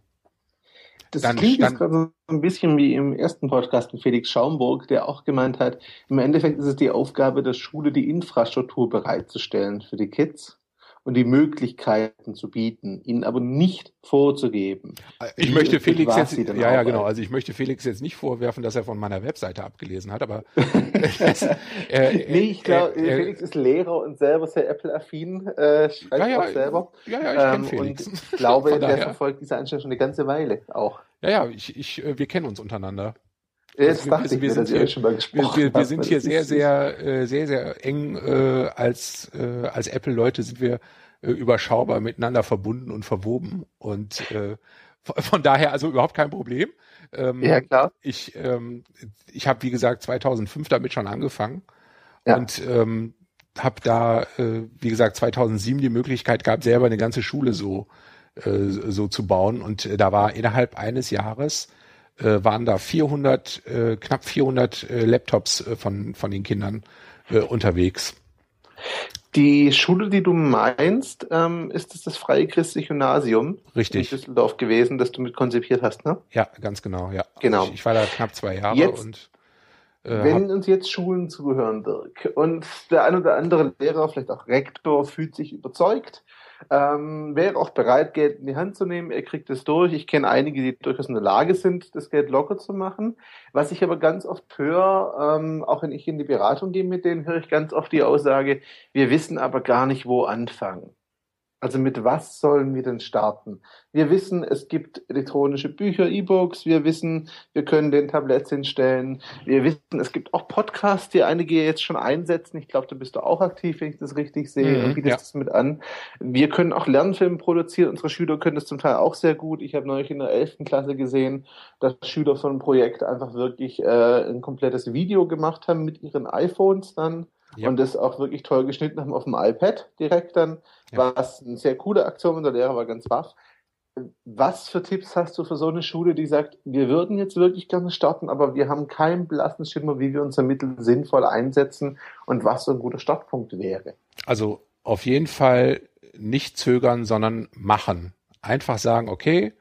das dann klingt jetzt gerade so ein bisschen wie im ersten Podcast mit Felix Schaumburg, der auch gemeint hat, im Endeffekt ist es die Aufgabe der Schule, die Infrastruktur bereitzustellen für die Kids und die Möglichkeiten zu bieten, ihnen aber nicht vorzugeben. Ich möchte Felix jetzt, ja, ja, genau. Also ich möchte Felix jetzt nicht vorwerfen, dass er von meiner Webseite abgelesen hat, aber das, äh, nee, ich glaube, äh, Felix ist Lehrer und selber sehr Apple-affin, äh, schreibt ja, ja, auch selber. Ja, ja, ich ähm, kenne Felix. Und ich glaube, der verfolgt diese Einstellung schon eine ganze Weile auch. Ja, ja, ich, ich, äh, wir kennen uns untereinander. Jetzt also wir, wir, sind hier, schon mal gesprochen wir, wir, wir sind hier sehr, sehr, äh, sehr, sehr eng äh, als äh, als Apple-Leute sind wir äh, überschaubar miteinander verbunden und verwoben und äh, von daher also überhaupt kein Problem. Ähm, ja klar. Ich ähm, ich habe wie gesagt 2005 damit schon angefangen ja. und ähm, habe da äh, wie gesagt 2007 die Möglichkeit gehabt selber eine ganze Schule so äh, so zu bauen und äh, da war innerhalb eines Jahres äh, waren da 400, äh, knapp 400 äh, Laptops äh, von, von den Kindern äh, unterwegs. Die Schule, die du meinst, ähm, ist es das Freie Christliche Gymnasium Richtig. in Düsseldorf gewesen, das du mit konzipiert hast, ne? Ja, ganz genau, ja. Genau. Ich, ich war da knapp zwei Jahre Jetzt, und Äh, Wenn uns jetzt Schulen zuhören, Dirk, und der ein oder andere Lehrer, vielleicht auch Rektor, fühlt sich überzeugt, ähm, wäre auch bereit, Geld in die Hand zu nehmen. Er kriegt es durch. Ich kenne einige, die durchaus in der Lage sind, das Geld locker zu machen. Was ich aber ganz oft höre, ähm, auch wenn ich in die Beratung gehe mit denen, höre ich ganz oft die Aussage, wir wissen aber gar nicht, wo anfangen. Also mit was sollen wir denn starten? Wir wissen, es gibt elektronische Bücher, E-Books. Wir wissen, wir können den Tabletts hinstellen. Wir wissen, es gibt auch Podcasts, die einige jetzt schon einsetzen. Ich glaube, da bist du auch aktiv, wenn ich das richtig sehe mhm, und bietest ja. das mit an. Wir können auch Lernfilme produzieren. Unsere Schüler können das zum Teil auch sehr gut. Ich habe neulich in der 11. Klasse gesehen, dass Schüler von einem Projekt einfach wirklich äh, ein komplettes Video gemacht haben mit ihren iPhones dann ja. und das auch wirklich toll geschnitten haben auf dem iPad direkt dann, ja. was eine sehr coole Aktion und der Lehrer war ganz baff. Was für Tipps hast du für so eine Schule, die sagt, wir würden jetzt wirklich gerne starten, aber wir haben keinen blassen Schimmer, wie wir unser Mittel sinnvoll einsetzen und was so ein guter Startpunkt wäre? Also auf jeden Fall nicht zögern, sondern machen. Einfach sagen, okay,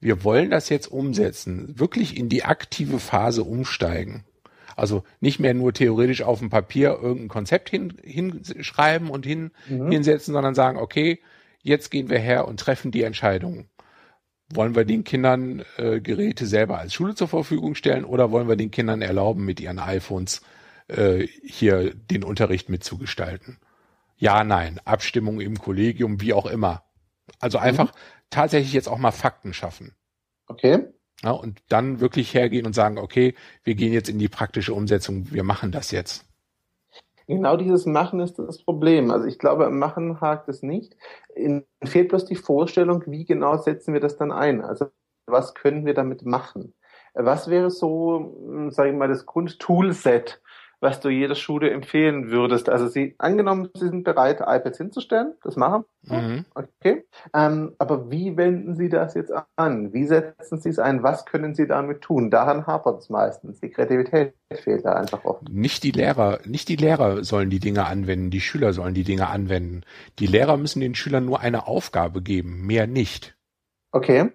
wir wollen das jetzt umsetzen, wirklich in die aktive Phase umsteigen. Also nicht mehr nur theoretisch auf dem Papier irgendein Konzept hin, hinschreiben und hin, mhm. hinsetzen, sondern sagen, okay, jetzt gehen wir her und treffen die Entscheidung. Wollen wir den Kindern äh, Geräte selber als Schule zur Verfügung stellen oder wollen wir den Kindern erlauben, mit ihren iPhones äh, hier den Unterricht mitzugestalten? Ja, nein, Abstimmung im Kollegium, wie auch immer. Also einfach mhm. tatsächlich jetzt auch mal Fakten schaffen. Okay. Ja, und dann wirklich hergehen und sagen, okay, wir gehen jetzt in die praktische Umsetzung, wir machen das jetzt. Genau dieses Machen ist das Problem. Also ich glaube, am Machen hakt es nicht. In, fehlt bloß die Vorstellung, wie genau setzen wir das dann ein? Also was können wir damit machen? Was wäre so, hm, sage ich mal, das Grundtoolset, was du jeder Schule empfehlen würdest. Also sie, angenommen, sie sind bereit, iPads hinzustellen, das machen. Mhm. Okay. Ähm, aber wie wenden sie das jetzt an? Wie setzen sie es ein? Was können sie damit tun? Daran hapert es meistens. Die Kreativität fehlt da einfach oft. Nicht die Lehrer, nicht die Lehrer sollen die Dinge anwenden, die Schüler sollen die Dinge anwenden. Die Lehrer müssen den Schülern nur eine Aufgabe geben, mehr nicht. Okay.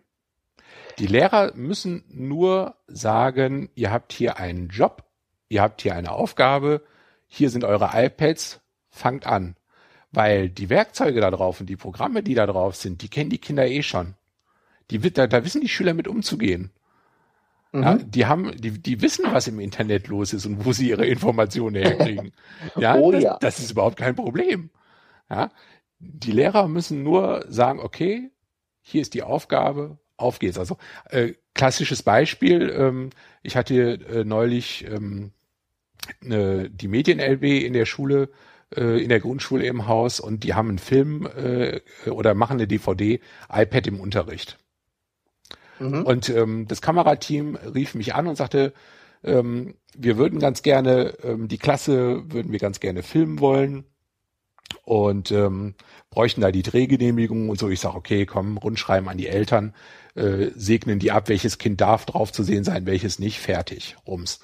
Die Lehrer müssen nur sagen, ihr habt hier einen Job ihr habt hier eine Aufgabe, hier sind eure iPads, fangt an. Weil die Werkzeuge da drauf und die Programme, die da drauf sind, die kennen die Kinder eh schon. Die, da, da wissen die Schüler mit umzugehen. Mhm. Ja, die haben, die, die wissen, was im Internet los ist und wo sie ihre Informationen herkriegen. ja, oh, das, ja. das ist überhaupt kein Problem. Ja, die Lehrer müssen nur sagen, okay, hier ist die Aufgabe, auf geht's. Also äh, klassisches Beispiel, ähm, ich hatte äh, neulich ähm, äh, die Medien-LB in der Schule, äh, in der Grundschule im Haus und die haben einen Film äh, oder machen eine DVD, iPad im Unterricht. Mhm. Und ähm, das Kamerateam rief mich an und sagte, ähm, wir würden ganz gerne, ähm, die Klasse würden wir ganz gerne filmen wollen und ähm, bräuchten da die Drehgenehmigung und so. Ich sage, okay, komm, rundschreiben an die Eltern, äh, segnen die ab, welches Kind darf drauf zu sehen sein, welches nicht, fertig, rums.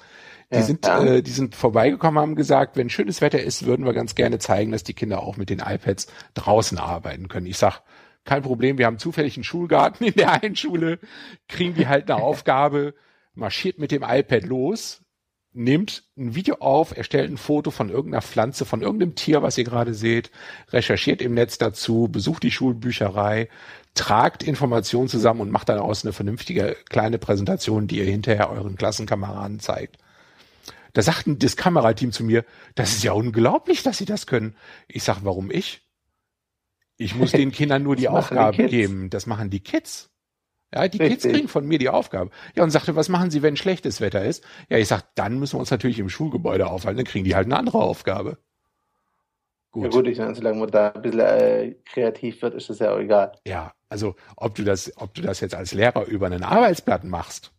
Die ja, sind, ja. Äh, die sind vorbeigekommen, haben gesagt, wenn schönes Wetter ist, würden wir ganz gerne zeigen, dass die Kinder auch mit den iPads draußen arbeiten können. Ich sag, kein Problem, wir haben zufällig einen Schulgarten in der einen Schule, kriegen die halt eine Aufgabe, marschiert mit dem iPad los, nimmt ein Video auf, erstellt ein Foto von irgendeiner Pflanze, von irgendeinem Tier, was ihr gerade seht, recherchiert im Netz dazu, besucht die Schulbücherei, tragt Informationen zusammen und macht daraus eine vernünftige kleine Präsentation, die ihr hinterher euren Klassenkameraden zeigt. Da sagten das Kamerateam zu mir, das ist ja unglaublich, dass sie das können. Ich sag, warum ich? Ich muss den Kindern nur die Aufgabe die geben. Das machen die Kids. Ja, die Richtig. Kids kriegen von mir die Aufgabe. Ja, und sagte, was machen sie, wenn schlechtes Wetter ist? Ja, ich sag, dann müssen wir uns natürlich im Schulgebäude aufhalten, dann kriegen die halt eine andere Aufgabe. Gut. Ja gut, ich meine, solange man da ein bisschen äh, kreativ wird, ist das ja auch egal. Ja, also ob du das, ob du das jetzt als Lehrer über einen Arbeitsblatt machst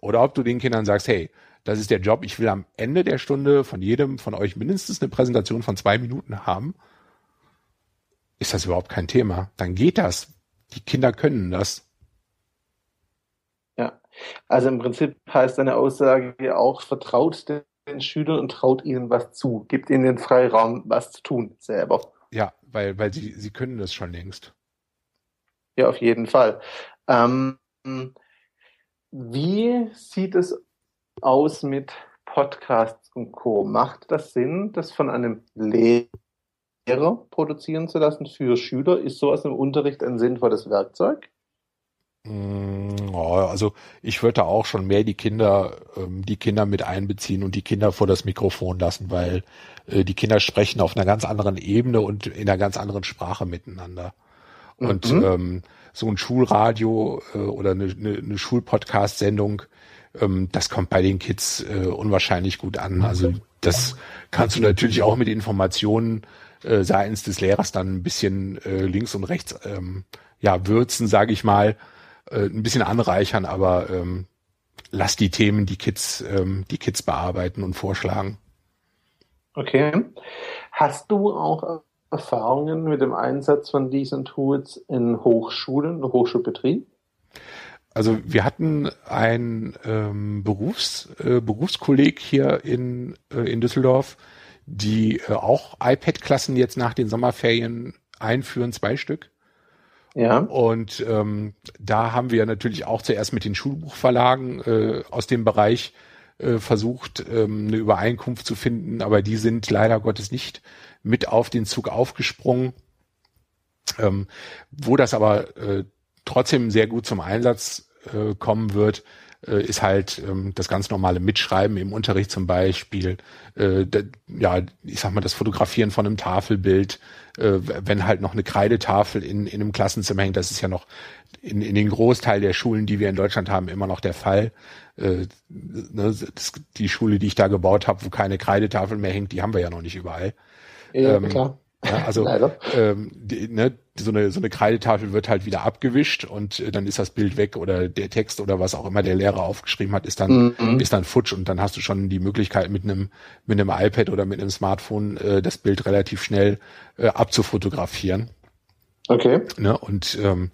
oder ob du den Kindern sagst, hey, das ist der Job. Ich will am Ende der Stunde von jedem von euch mindestens eine Präsentation von zwei Minuten haben. Ist das überhaupt kein Thema? Dann geht das. Die Kinder können das. Ja, also im Prinzip heißt deine Aussage auch, vertraut den Schülern und traut ihnen was zu. Gibt ihnen den Freiraum, was zu tun selber. Ja, weil, weil sie, sie können das schon längst. Ja, auf jeden Fall. Ähm, wie sieht es aus mit Podcasts und Co. Macht das Sinn, das von einem Lehrer produzieren zu lassen für Schüler? Ist sowas im Unterricht ein sinnvolles Werkzeug? Mm, also ich würde auch schon mehr die Kinder, ähm, die Kinder mit einbeziehen und die Kinder vor das Mikrofon lassen, weil äh, die Kinder sprechen auf einer ganz anderen Ebene und in einer ganz anderen Sprache miteinander. Und mhm. ähm, so ein Schulradio äh, oder eine, eine, eine Schulpodcast-Sendung, ähm, das kommt bei den Kids äh, unwahrscheinlich gut an. Also das kannst du natürlich auch mit Informationen äh, seitens des Lehrers dann ein bisschen äh, links und rechts ähm, ja würzen, sage ich mal, äh, ein bisschen anreichern, aber ähm, lass die Themen die Kids ähm, die Kids bearbeiten und vorschlagen. Okay. Hast du auch Erfahrungen mit dem Einsatz von diesen Tools in Hochschulen, im Hochschulbetrieb? Also wir hatten ein ähm, Berufs, äh, Berufskolleg hier in, äh, in Düsseldorf, die äh, auch iPad-Klassen jetzt nach den Sommerferien einführen, zwei Stück. Ja. Und ähm, da haben wir natürlich auch zuerst mit den Schulbuchverlagen äh, aus dem Bereich äh, versucht, ähm, eine Übereinkunft zu finden, aber die sind leider Gottes nicht mit auf den Zug aufgesprungen. Ähm, wo das aber äh, trotzdem sehr gut zum Einsatz äh, kommen wird, äh, ist halt ähm, das ganz normale Mitschreiben im Unterricht zum Beispiel, äh, ja, ich sag mal, das Fotografieren von einem Tafelbild, äh, wenn halt noch eine Kreidetafel in, in einem Klassenzimmer hängt, das ist ja noch in, in den Großteil der Schulen, die wir in Deutschland haben, immer noch der Fall. Äh, ne, das, die Schule, die ich da gebaut habe, wo keine Kreidetafel mehr hängt, die haben wir ja noch nicht überall. Ja, ähm, klar. Ja, also ähm, die, ne, so, eine, so eine Kreidetafel wird halt wieder abgewischt und äh, dann ist das Bild weg oder der Text oder was auch immer der Lehrer aufgeschrieben hat, ist dann mhm. ist dann futsch und dann hast du schon die Möglichkeit mit einem mit einem iPad oder mit einem Smartphone äh, das Bild relativ schnell äh, abzufotografieren. Okay. Ne, und ähm,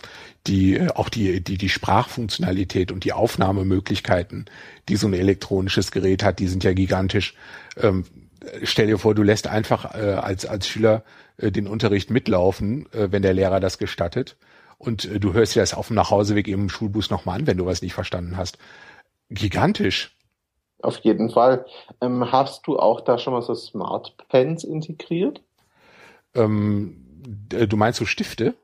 die äh, auch die die die Sprachfunktionalität und die Aufnahmemöglichkeiten, die so ein elektronisches Gerät hat, die sind ja gigantisch. Ähm, stell dir vor, du lässt einfach äh, als, als Schüler äh, den Unterricht mitlaufen, äh, wenn der Lehrer das gestattet. Und äh, du hörst dir das auf dem Nachhauseweg im Schulbus nochmal an, wenn du was nicht verstanden hast. Gigantisch. Auf jeden Fall. Ähm, hast du auch da schon mal so Smart Pens integriert? Ähm, du meinst so Stifte?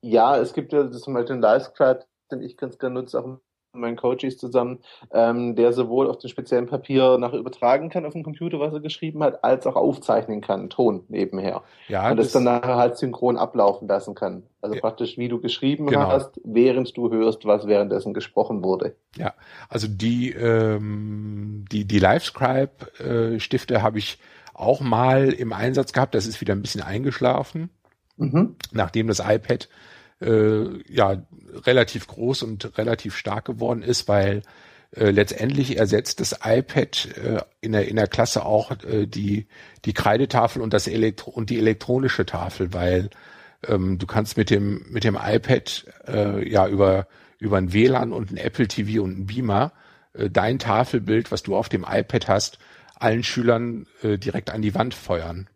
Ja, es gibt ja zum Beispiel den Livescribe, den ich ganz gerne nutze, auch meinen Coaches zusammen, ähm, der sowohl auf dem speziellen Papier nachher übertragen kann auf den Computer, was er geschrieben hat, als auch aufzeichnen kann, Ton nebenher. Ja, und das, das dann nachher halt synchron ablaufen lassen kann. Also ja. praktisch, wie du geschrieben genau. hast, während du hörst, was währenddessen gesprochen wurde. Ja, also die, ähm, die, die Livescribe-Stifte habe ich auch mal im Einsatz gehabt. Das ist wieder ein bisschen eingeschlafen, mhm. nachdem das iPad äh, ja relativ groß und relativ stark geworden ist, weil äh, letztendlich ersetzt das iPad äh, in der in der Klasse auch äh, die die Kreidetafel und das Elektro und die elektronische Tafel, weil ähm, du kannst mit dem mit dem iPad äh, ja über über ein WLAN und ein Apple TV und ein Beamer äh, dein Tafelbild, was du auf dem iPad hast, allen Schülern äh, direkt an die Wand feuern.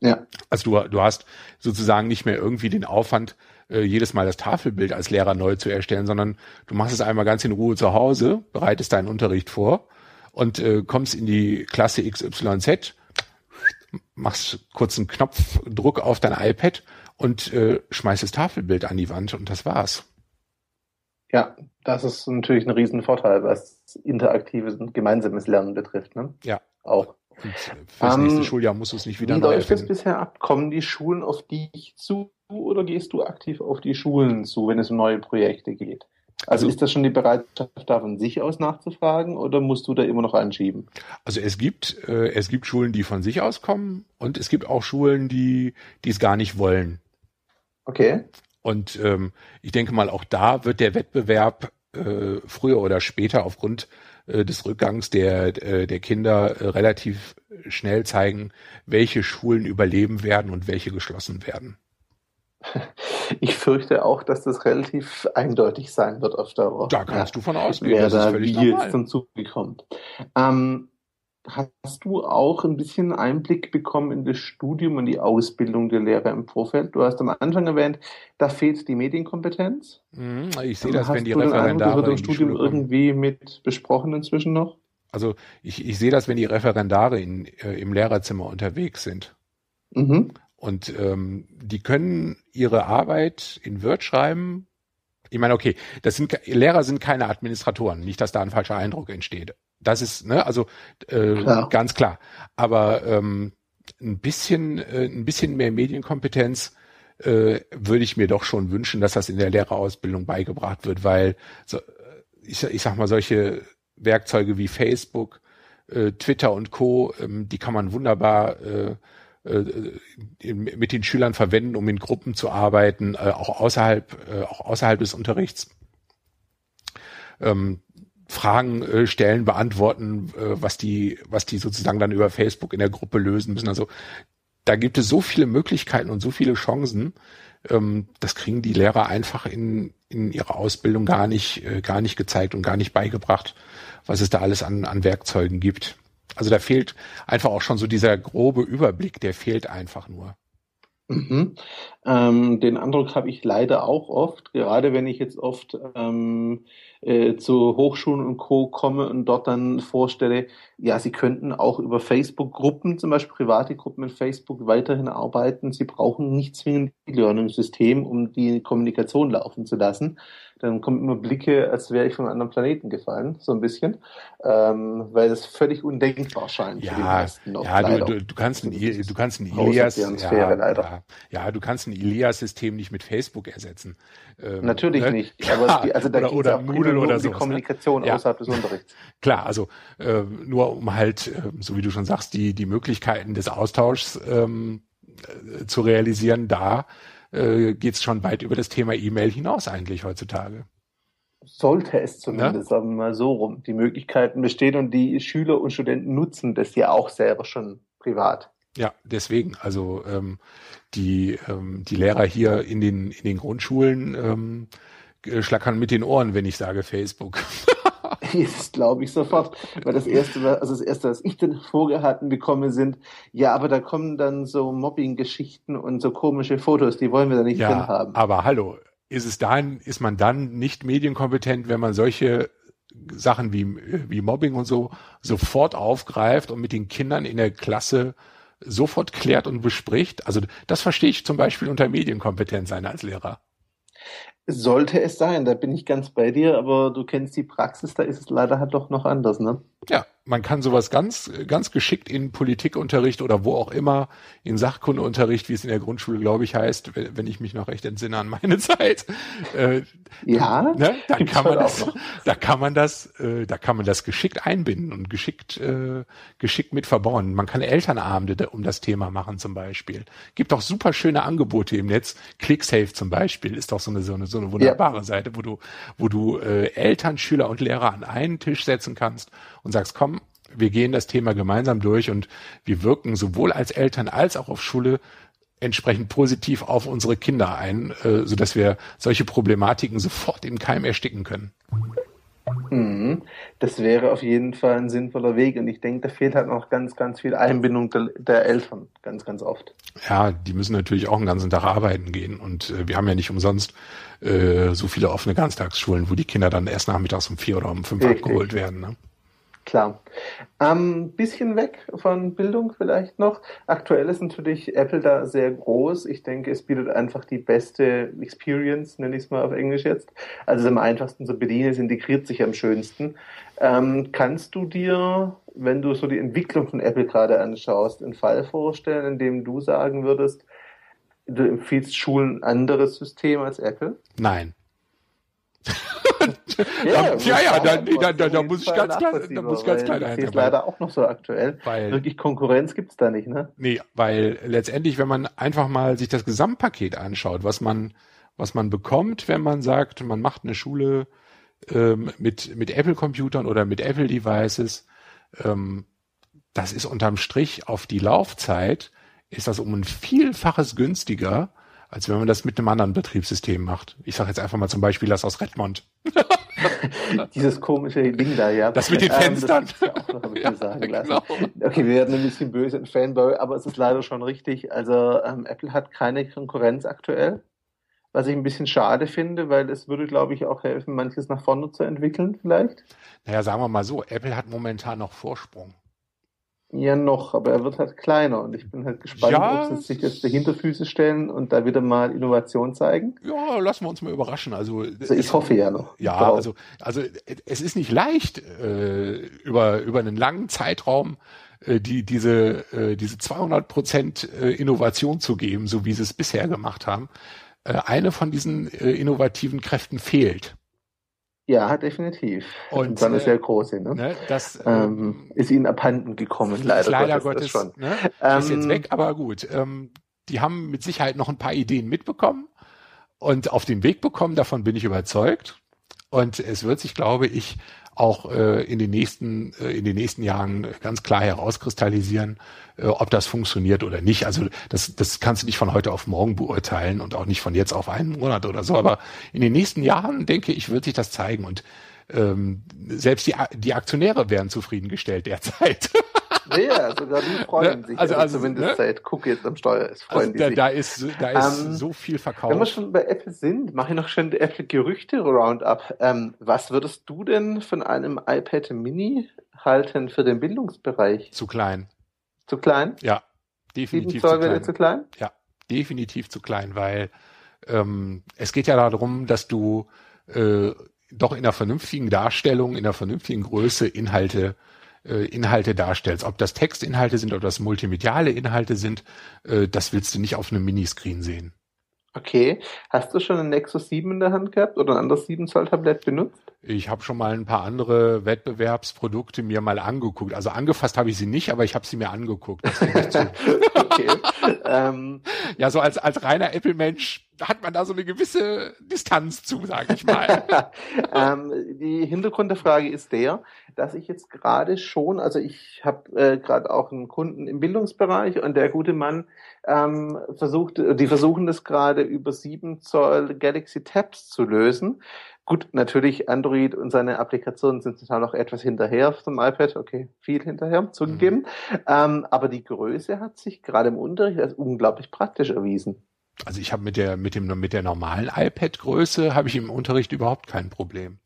Ja. Also du, du hast sozusagen nicht mehr irgendwie den Aufwand, äh, jedes Mal das Tafelbild als Lehrer neu zu erstellen, sondern du machst es einmal ganz in Ruhe zu Hause, bereitest deinen Unterricht vor und äh, kommst in die Klasse XYZ, machst kurz einen Knopfdruck auf dein iPad und äh, schmeißt das Tafelbild an die Wand und das war's. Ja, das ist natürlich ein Riesenvorteil, was interaktives und gemeinsames Lernen betrifft. Ne? Ja. Auch. Und fürs um, nächste ähm, Schuljahr musst du es nicht wieder Wie läuft das bisher ab? Kommen die Schulen auf dich zu oder gehst du aktiv auf die Schulen zu, wenn es um neue Projekte geht? Also, also ist das schon die Bereitschaft, da von sich aus nachzufragen oder musst du da immer noch anschieben? Also es gibt, äh, es gibt Schulen, die von sich aus kommen und es gibt auch Schulen, die, die es gar nicht wollen. Okay. Und ähm, ich denke mal, auch da wird der Wettbewerb äh, früher oder später aufgrund äh, des Rückgangs der, äh, der Kinder äh, relativ schnell zeigen, welche Schulen überleben werden und welche geschlossen werden. Ich fürchte auch, dass das relativ eindeutig sein wird auf Dauer. Da kannst ja, du von ausgehen, wer da wie normal. jetzt zum Zuge kommt. Ähm, hast du auch ein bisschen Einblick bekommen in das Studium und die Ausbildung der Lehrer im Vorfeld? Du hast am Anfang erwähnt, da fehlt die Medienkompetenz. Mhm, ich sehe das, wenn die Referendare Eindruck, das wird im Studium irgendwie mit besprochen inzwischen noch? Also ich, ich sehe das, wenn die Referendare in, äh, im Lehrerzimmer unterwegs sind. Mhm. Und ähm, die können ihre Arbeit in Word schreiben. Ich meine, okay, das sind Lehrer sind keine Administratoren, nicht, dass da ein falscher Eindruck entsteht. Das ist, ne, also äh, klar. ganz klar. Aber ähm, ein bisschen, äh, ein bisschen mehr Medienkompetenz äh, würde ich mir doch schon wünschen, dass das in der Lehrerausbildung beigebracht wird, weil so, ich, ich sag mal, solche Werkzeuge wie Facebook, äh, Twitter und Co., ähm, die kann man wunderbar äh, äh, mit den Schülern verwenden, um in Gruppen zu arbeiten, äh, auch außerhalb, äh, auch außerhalb des Unterrichts. Ähm, Fragen äh, stellen, beantworten, äh, was die, was die sozusagen dann über Facebook in der Gruppe lösen müssen. Also da gibt es so viele Möglichkeiten und so viele Chancen. Ähm, das kriegen die Lehrer einfach in, in ihrer Ausbildung gar nicht, äh, gar nicht gezeigt und gar nicht beigebracht, was es da alles an, an Werkzeugen gibt. Also da fehlt einfach auch schon so dieser grobe Überblick, der fehlt einfach nur. Mhm. Ähm, den Eindruck habe ich leider auch oft, gerade wenn ich jetzt oft ähm, äh, zu Hochschulen und Co. komme und dort dann vorstelle, ja, sie könnten auch über Facebook-Gruppen, zum Beispiel private Gruppen in Facebook, weiterhin arbeiten. Sie brauchen nicht zwingend ein E-Learning-System, um die Kommunikation laufen zu lassen dann kommen immer Blicke, als wäre ich von einem anderen Planeten gefallen, so ein bisschen, ähm, weil es völlig undenkbar scheint. Ja, für die meisten noch, ja du, du, du, kannst ein, du kannst ein Ilias, ja, ja, ja, du kannst ein Ilias-System nicht mit Facebook ersetzen. Ähm, Natürlich ne? nicht. Ja, aber die, also da oder, oder Moodle oder so. Die ne? Kommunikation ne? außerhalb des Unterrichts. Klar, also äh, nur um halt, äh, so wie du schon sagst, die die Möglichkeiten des Austauschs ähm, äh, zu realisieren, da äh, geht es schon weit über das Thema E-Mail hinaus eigentlich heutzutage. Sollte es zumindest, ja? sagen wir mal so rum. Die Möglichkeiten bestehen und die Schüler und Studenten nutzen das ja auch selber schon privat. Ja, deswegen, also ähm, die, ähm, die Lehrer hier in den, in den Grundschulen ähm, schlackern mit den Ohren, wenn ich sage Facebook. Das glaube ich sofort. Weil das erste, also das erste, was ich dann vorgehalten bekomme, sind, ja, aber da kommen dann so Mobbing-Geschichten und so komische Fotos, die wollen wir da nicht ja, drin haben. Aber hallo, ist es dann, ist man dann nicht medienkompetent, wenn man solche Sachen wie, wie Mobbing und so sofort aufgreift und mit den Kindern in der Klasse sofort klärt und bespricht? Also das verstehe ich zum Beispiel unter Medienkompetenz sein als Lehrer. Sollte es sein, da bin ich ganz bei dir, aber du kennst die Praxis, da ist es leider halt doch noch anders, ne? Ja, man kann sowas ganz, ganz geschickt in Politikunterricht oder wo auch immer, in Sachkundeunterricht, wie es in der Grundschule, glaube ich, heißt, wenn, ich mich noch recht entsinne an meine Zeit. Äh, ja, ne, dann kann man das, da kann man das, äh, da kann man das geschickt einbinden und geschickt, äh, geschickt mit verbauen. Man kann Elternabende um das Thema machen zum Beispiel. Gibt auch super schöne Angebote im Netz. ClickSafe zum Beispiel ist doch so eine, so eine, so eine wunderbare ja. Seite, wo du, wo du äh, Eltern, Schüler und Lehrer an einen Tisch setzen kannst und sagst, komm, wir gehen das Thema gemeinsam durch und wir wirken sowohl als Eltern als auch auf Schule entsprechend positiv auf unsere Kinder ein, äh, so dass wir solche Problematiken sofort im Keim ersticken können. Mhm. Das wäre auf jeden Fall ein sinnvoller Weg und ich denke, da fehlt halt noch ganz, ganz viel Einbindung der, der Eltern, ganz, ganz oft. Ja, die müssen natürlich auch einen ganzen Tag arbeiten gehen und äh, wir haben ja nicht umsonst äh, so viele offene Ganztagsschulen, wo die Kinder dann erst nachmittags um vier oder um fünf Richtig. abgeholt werden. Ne? Klar. Ähm, bisschen weg von Bildung vielleicht noch. Aktuell ist natürlich Apple da sehr groß. Ich denke, es bietet einfach die beste Experience, nenne ich es mal auf Englisch jetzt. Also am einfachsten zu bedienen, es integriert sich am schönsten. Ähm, kannst du dir, wenn du so die Entwicklung von Apple gerade anschaust, einen Fall vorstellen, in dem du sagen würdest, du empfiehlst Schulen ein anderes System als Apple? Nein. ja, ja, ja, da, da, da, da muss ich ganz klar, da muss ich ganz klar Das ist leider auch noch so aktuell. Weil, Wirklich Konkurrenz gibt's da nicht, ne? Nee, weil letztendlich, wenn man einfach mal sich das Gesamtpaket anschaut, was man, was man bekommt, wenn man sagt, man macht eine Schule ähm, mit, mit Apple-Computern oder mit Apple-Devices, ähm, das ist unterm Strich auf die Laufzeit, ist das um ein Vielfaches günstiger, als wenn man das mit einem anderen Betriebssystem macht. Ich sage jetzt einfach mal zum Beispiel das aus Redmond. Dieses komische Ding da, ja. Das mit den ähm, Fenstern. Ähm, ja auch noch, ja, sagen genau. Okay, wir werden ein bisschen böse in Fanboy, aber es ist leider schon richtig. Also ähm, Apple hat keine Konkurrenz aktuell. was ich ein bisschen schade finde, weil es würde, glaube ich, auch helfen, manches nach vorne zu entwickeln vielleicht. Naja, sagen wir mal so, Apple hat momentan noch Vorsprung. Ja, noch, aber er wird halt kleiner und ich bin halt gespannt, ja, ob sie sich jetzt dahinter Füße stellen und da wieder mal Innovation zeigen. Ja, lassen wir uns mal überraschen. Also, also ich hoffe ja noch. Ja, drauf. also, also es ist nicht leicht, äh, über, über einen langen Zeitraum äh, die, diese, äh, diese 200 Prozent äh, Innovation zu geben, so wie sie es bisher gemacht haben. Äh, eine von diesen äh, innovativen Kräften fehlt. Ja, definitiv. Und, und dann ist sehr große, ne? ne das ähm, ist ihnen abhanden gekommen, leider, leider Gottes. Gottes schon. Ne, ähm, ist jetzt weg, aber gut. Ähm, die haben mit Sicherheit noch ein paar Ideen mitbekommen und auf den Weg bekommen. Davon bin ich überzeugt. Und es wird sich, glaube ich, auch äh, in den nächsten äh, in den nächsten Jahren ganz klar herauskristallisieren, äh, ob das funktioniert oder nicht. Also das das kannst du nicht von heute auf morgen beurteilen und auch nicht von jetzt auf einen Monat oder so. Aber in den nächsten Jahren denke ich wird sich das zeigen und ähm, selbst die die Aktionäre werden zufriedengestellt derzeit. Ja, sogar die freuen sich. Also, also zumindest ne? seit Cook jetzt am Steuer ist, freuen also die da, sich. Da ist, da ist ähm, so viel verkauft. Wenn wir schon bei Apple sind, mache ich noch schon die Apple Gerüchte Roundup. Ähm, was würdest du denn von einem iPad Mini halten für den Bildungsbereich? Zu klein. Zu klein? Ja, definitiv zu klein. zu klein. Ja, definitiv zu klein, weil ähm, es geht ja darum, dass du äh, doch in einer vernünftigen Darstellung, in einer vernünftigen Größe Inhalte äh, Inhalte darstellst. Ob das Textinhalte sind, ob das multimediale Inhalte sind, äh, das willst du nicht auf einem Miniscreen sehen. Okay. Hast du schon ein Nexus 7 in der Hand gehabt oder ein anderes 7 Zoll Tablett benutzt? Ich habe schon mal ein paar Wettbewerbsprodukte mir mal angeguckt. Also angefasst habe ich sie nicht, aber ich habe sie mir angeguckt. okay. ähm, ja, so als, als reiner Apple-Mensch hat man da so eine gewisse Distanz zu, sage ich mal. ähm, die Hintergrund der Frage ist der, dass ich jetzt gerade schon, also ich habe äh, gerade auch einen Kunden im Bildungsbereich und der gute Mann ähm, versucht, die versuchen das gerade über 7 Zoll Galaxy Tabs zu lösen. Gut, natürlich Android und seine Applikationen sind total noch etwas hinterher zum iPad, okay, viel hinterher zugegeben. Mhm. Ähm, aber die Größe hat sich gerade im Unterricht als unglaublich praktisch erwiesen. Also ich habe mit der mit dem mit der normalen iPad-Größe habe ich im Unterricht überhaupt kein Problem.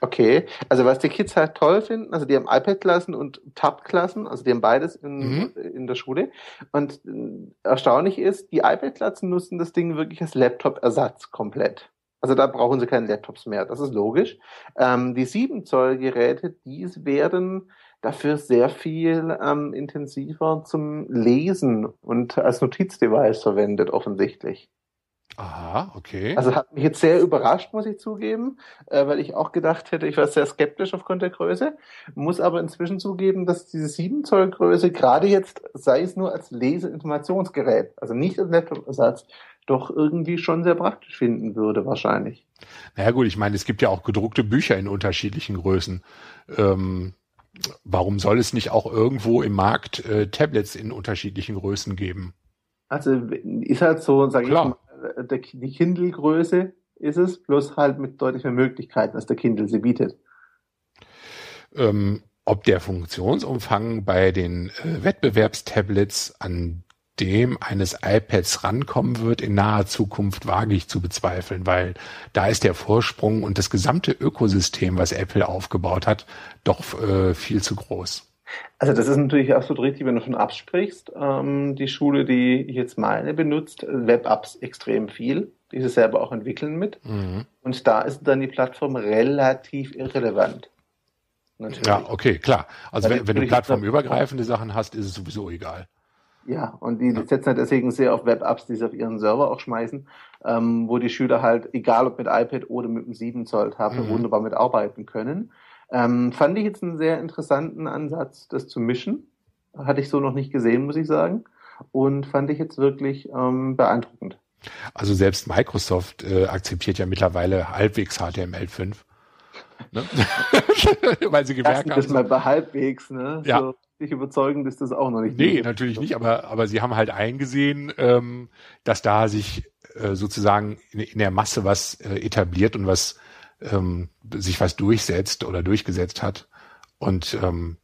Okay, also was die Kids halt toll finden, also die haben iPad-Klassen und Tab-Klassen, also die haben beides in, mhm. in der Schule. Und äh, erstaunlich ist, die iPad-Klassen nutzen das Ding wirklich als Laptop-Ersatz komplett. Also da brauchen sie keine Laptops mehr, das ist logisch. Ähm, die 7 Zoll Geräte, die werden dafür sehr viel ähm, intensiver zum Lesen und als Notizdevice verwendet, offensichtlich. Aha, okay. Also hat mich jetzt sehr überrascht, muss ich zugeben, äh, weil ich auch gedacht hätte, ich war sehr skeptisch aufgrund der Größe, muss aber inzwischen zugeben, dass diese 7 Zoll Größe gerade jetzt, sei es nur als Leseinformationsgerät, also nicht als Laptop-Ersatz, doch irgendwie schon sehr praktisch finden würde, wahrscheinlich. Naja gut, ich meine, es gibt ja auch gedruckte Bücher in unterschiedlichen Größen. Ähm, warum soll es nicht auch irgendwo im Markt äh, Tablets in unterschiedlichen Größen geben? Also ist halt so, sage ich mal, der, die Kindle-Größe ist es, bloß halt mit deutlich mehr Möglichkeiten, als der Kindle sie bietet. Ähm, ob der Funktionsumfang bei den äh, Wettbewerbstablets an dem eines iPads rankommen wird in naher Zukunft, wage ich zu bezweifeln, weil da ist der Vorsprung und das gesamte Ökosystem, was Apple aufgebaut hat, doch äh, viel zu groß. Also das ist natürlich absolut richtig, wenn du schon absprichst. Ähm, die Schule, die ich jetzt meine, benutzt Web-Apps extrem viel, die sie selber auch entwickeln mit. Mhm. Und da ist dann die Plattform relativ irrelevant. Natürlich. Ja, okay, klar. Also wenn, wenn du plattformübergreifende Sachen hast, ist es sowieso egal. Ja, und die ja. setzen halt deswegen sehr auf Web-Apps, die sie auf ihren Server auch schmeißen, ähm, wo die Schüler halt, egal ob mit iPad oder mit einem 7 Zoll Tablet, mhm. wunderbar mitarbeiten können. Ähm, fand ich jetzt einen sehr interessanten Ansatz, das zu mischen. Hatte ich so noch nicht gesehen, muss ich sagen. Und fand ich jetzt wirklich ähm, beeindruckend. Also selbst Microsoft äh, akzeptiert ja mittlerweile halbwegs HTML5. Ne? Weil sie gemerkt haben. Das mal bei halbwegs, ne? Ja. So richtig überzeugend ist das auch noch nicht. Nee, natürlich nicht, aber, aber sie haben halt eingesehen, ähm, dass da sich äh, sozusagen in, in der Masse was äh, etabliert und was ähm, sich was durchsetzt oder durchgesetzt hat. Und ähm,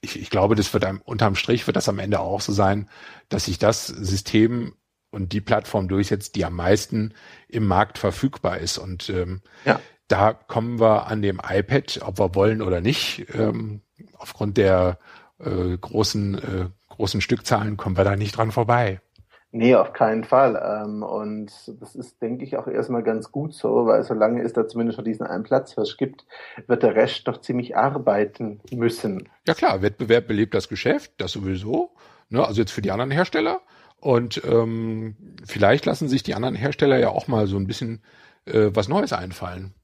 ich, ich glaube, das wird einem, unterm Strich wird das am Ende auch so sein, dass sich das System und die Plattform durchsetzt, die am meisten im Markt verfügbar ist. Und ähm, ja. da kommen wir an dem iPad, ob wir wollen oder nicht, ähm, aufgrund der äh, großen, äh, großen Stückzahlen kommen wir da nicht dran vorbei. Nee, auf keinen Fall. Ähm, und das ist, denke ich, auch erstmal ganz gut so, weil solange es da zumindest schon diesen einen Platzhirsch gibt, wird der Rest doch ziemlich arbeiten müssen. Ja klar, Wettbewerb belebt das Geschäft, das sowieso. Ne, also jetzt für die anderen Hersteller. Und ähm, vielleicht lassen sich die anderen Hersteller ja auch mal so ein bisschen äh, was Neues einfallen.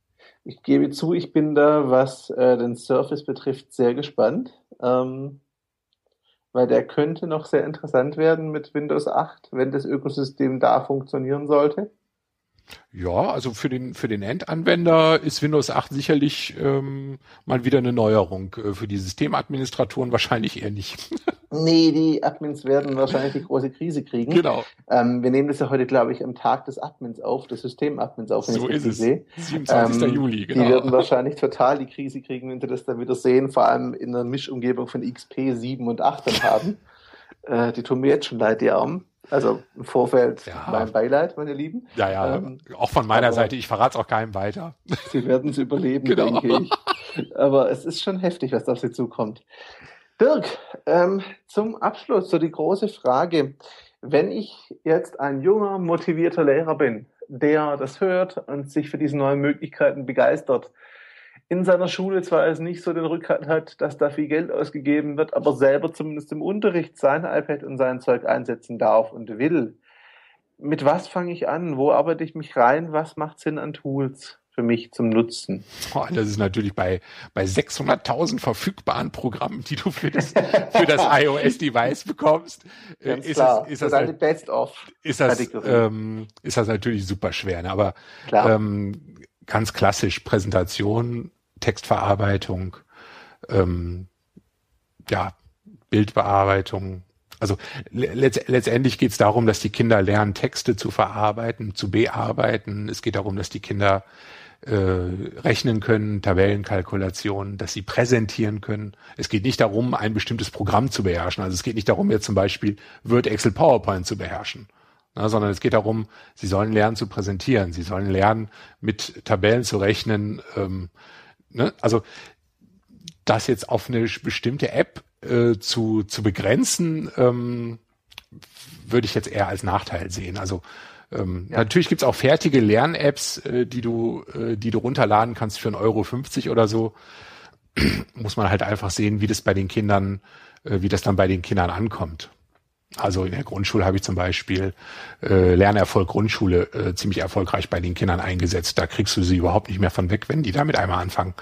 Ich gebe zu, ich bin da, was äh, den Surface betrifft, sehr gespannt. Ähm, weil der könnte noch sehr interessant werden mit Windows 8, wenn das Ökosystem da funktionieren sollte. Ja, also für den für den Endanwender ist Windows 8 sicherlich ähm, mal wieder eine Neuerung. Äh, für die Systemadministratoren wahrscheinlich eher nicht. nee, die Admins werden wahrscheinlich die große Krise kriegen. Genau. Ähm, wir nehmen das ja heute, glaube ich, am Tag des Admins auf, des Systemadmins auf. So ist es. Sehe. 27. Ähm, Juli, genau. Die werden wahrscheinlich total die Krise kriegen, wenn sie das dann wieder sehen, vor allem in der Mischumgebung von XP 7 und 8 dann haben. äh, die tun mir jetzt schon leid, die Armen. Also im Vorfeld ja. mein Beileid, meine Lieben. Ja, ja, ähm, auch von meiner Seite, ich verrate es auch keinem weiter. Sie werden es überleben, genau. denke ich. Aber es ist schon heftig, was auf Sie zukommt. Dirk, ähm, zum Abschluss so die große Frage. Wenn ich jetzt ein junger, motivierter Lehrer bin, der das hört und sich für diese neuen Möglichkeiten begeistert, in seiner Schule zwar es nicht so den Rückhalt hat, dass da viel Geld ausgegeben wird, aber selber zumindest im Unterricht sein iPad und sein Zeug einsetzen darf und will. Mit was fange ich an? Wo arbeite ich mich rein? Was macht Sinn an Tools? für mich zum Nutzen. Oh, das ist natürlich bei, bei 600.000 verfügbaren Programmen, die du für das, für das iOS-Device bekommst, äh, Ganz ist, klar. Das, ist das, das, Best of ist das, ähm, ist das natürlich super schwer. Ne? Aber ähm, ganz klassisch Präsentation, Textverarbeitung, ähm, ja, Bildbearbeitung. Also letzt, letztendlich geht es darum, dass die Kinder lernen, Texte zu verarbeiten, zu bearbeiten. Es geht darum, dass die Kinder äh, rechnen können, Tabellenkalkulationen, dass sie präsentieren können. Es geht nicht darum, ein bestimmtes Programm zu beherrschen. Also es geht nicht darum, jetzt zum Beispiel Word, Excel, PowerPoint zu beherrschen, na, sondern es geht darum, sie sollen lernen zu präsentieren, sie sollen lernen, mit Tabellen zu rechnen. Ähm, ne? Also das jetzt auf eine bestimmte App äh, zu, zu begrenzen, ähm, würde ich jetzt eher als Nachteil sehen. Also ähm, ja. natürlich gibt's auch fertige Lern-Apps, äh, die du, äh, die du runterladen kannst für 1,50 Euro 50 oder so. Muss man halt einfach sehen, wie das bei den Kindern, äh, wie das dann bei den Kindern ankommt. Also in der Grundschule habe ich zum Beispiel äh, Lernerfolg Grundschule äh, ziemlich erfolgreich bei den Kindern eingesetzt. Da kriegst du sie überhaupt nicht mehr von weg, wenn die damit einmal anfangen.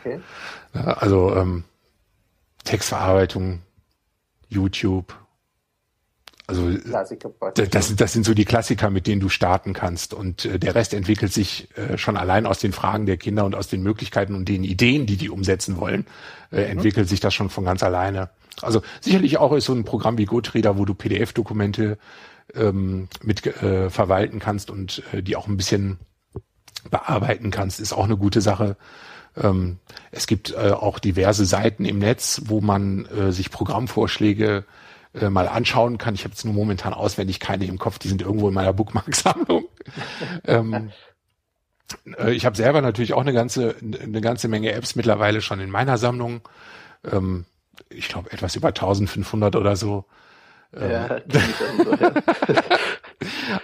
Okay. Also ähm, Textverarbeitung, YouTube. Also das, das sind so die Klassiker, mit denen du starten kannst. Und äh, der Rest entwickelt sich äh, schon allein aus den Fragen der Kinder und aus den Möglichkeiten und den Ideen, die die umsetzen wollen, äh, mhm. entwickelt sich das schon von ganz alleine. Also sicherlich auch ist so ein Programm wie GoTreader, wo du PDF-Dokumente ähm, mit äh, verwalten kannst und äh, die auch ein bisschen bearbeiten kannst, ist auch eine gute Sache. Ähm, es gibt äh, auch diverse Seiten im Netz, wo man äh, sich Programmvorschläge äh, mal anschauen kann. Ich habe jetzt nur momentan auswendig keine im Kopf, die sind irgendwo in meiner Bookmark-Sammlung. ähm, äh, ich habe selber natürlich auch eine ganze, eine ganze Menge Apps mittlerweile schon in meiner Sammlung. Ähm, ich glaube etwas über 1500 oder so. Ja, ähm,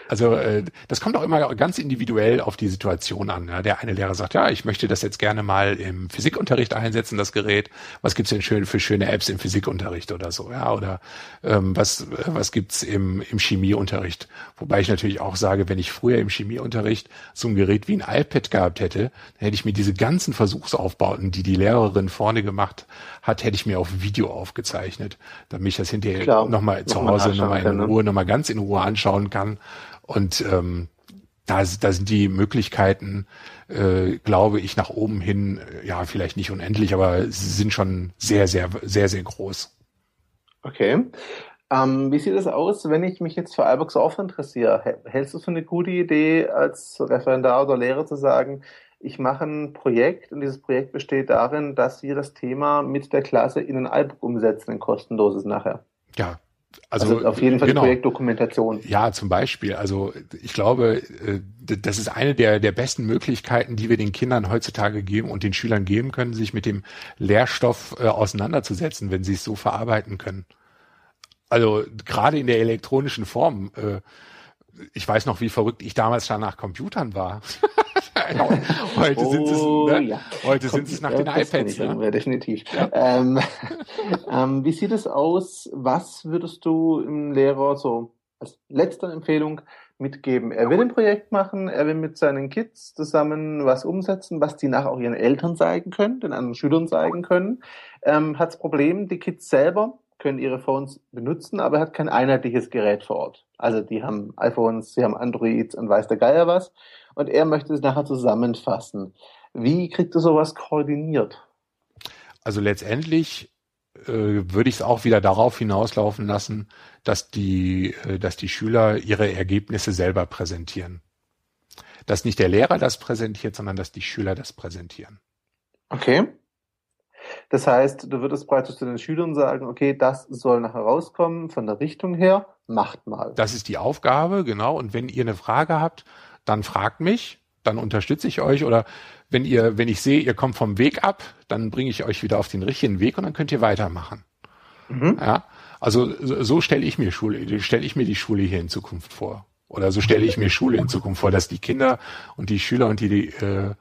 Also äh, das kommt auch immer ganz individuell auf die Situation an. Ja. Der eine Lehrer sagt, ja, ich möchte das jetzt gerne mal im Physikunterricht einsetzen, das Gerät. Was gibt's denn schön für schöne Apps im Physikunterricht oder so? Ja, oder ähm, was was gibt's im im Chemieunterricht? Wobei ich natürlich auch sage, wenn ich früher im Chemieunterricht so ein Gerät wie ein iPad gehabt hätte, dann hätte ich mir diese ganzen Versuchsaufbauten, die die Lehrerin vorne gemacht hat, hätte ich mir auf Video aufgezeichnet, damit ich das hinterher nochmal zu Hause nochmal in ne? Ruhe, nochmal ganz in Ruhe anschauen kann und ähm, da, da sind die Möglichkeiten, äh, glaube ich, nach oben hin, äh, ja, vielleicht nicht unendlich, aber sie sind schon sehr, sehr, sehr, sehr groß. Okay. Ähm, wie sieht es aus, wenn ich mich jetzt für iBox Off interessiere? Hältst du es für eine gute Idee, als Referendar oder Lehrer zu sagen, ich mache ein Projekt und dieses Projekt besteht darin, dass wir das Thema mit der Klasse in ein iBook umsetzen, ein kostenloses nachher? Ja, Also, also auf jeden Fall genau. Projektdokumentation. Ja, zum Beispiel. Also ich glaube, äh, das ist eine der, der besten Möglichkeiten, die wir den Kindern heutzutage geben und den Schülern geben können, sich mit dem Lehrstoff äh, auseinanderzusetzen, wenn sie es so verarbeiten können. Also gerade in der elektronischen Form. Äh, ich weiß noch, wie verrückt ich damals schon nach Computern war. heute oh, sind es, ne? ja. heute sind es nach den iPads. Ne? Definitiv. Ja. Ähm, ähm, wie sieht es aus? Was würdest du im Lehrer so als letzte Empfehlung mitgeben? Er will ein Projekt machen, er will mit seinen Kids zusammen was umsetzen, was die nachher auch ihren Eltern zeigen können, den anderen Schülern zeigen können. Ähm, hat das Problem, die Kids selber können ihre Phones benutzen, aber er hat kein einheitliches Gerät vor Ort. Also die haben iPhones, sie haben Androids und weiß der Geier was und er möchte es nachher zusammenfassen. Wie kriegt er sowas koordiniert? Also letztendlich äh, würde ich es auch wieder darauf hinauslaufen lassen, dass die, äh, dass die Schüler ihre Ergebnisse selber präsentieren. Dass nicht der Lehrer das präsentiert, sondern dass die Schüler das präsentieren. Okay. Das heißt, du würdest praktisch zu den Schülern sagen, okay, das soll nachher rauskommen von der Richtung her, macht mal. Das ist die Aufgabe, genau. Und wenn ihr eine Frage habt, dann fragt mich, dann unterstütze ich euch oder wenn ihr, wenn ich sehe, ihr kommt vom Weg ab, dann bringe ich euch wieder auf den richtigen Weg und dann könnt ihr weitermachen. Mhm. Ja, also so, so stelle ich mir Schule, stelle ich mir die Schule hier in Zukunft vor. Oder so stelle ich mir Schule in Zukunft vor, dass die Kinder und die Schüler und die, die, äh,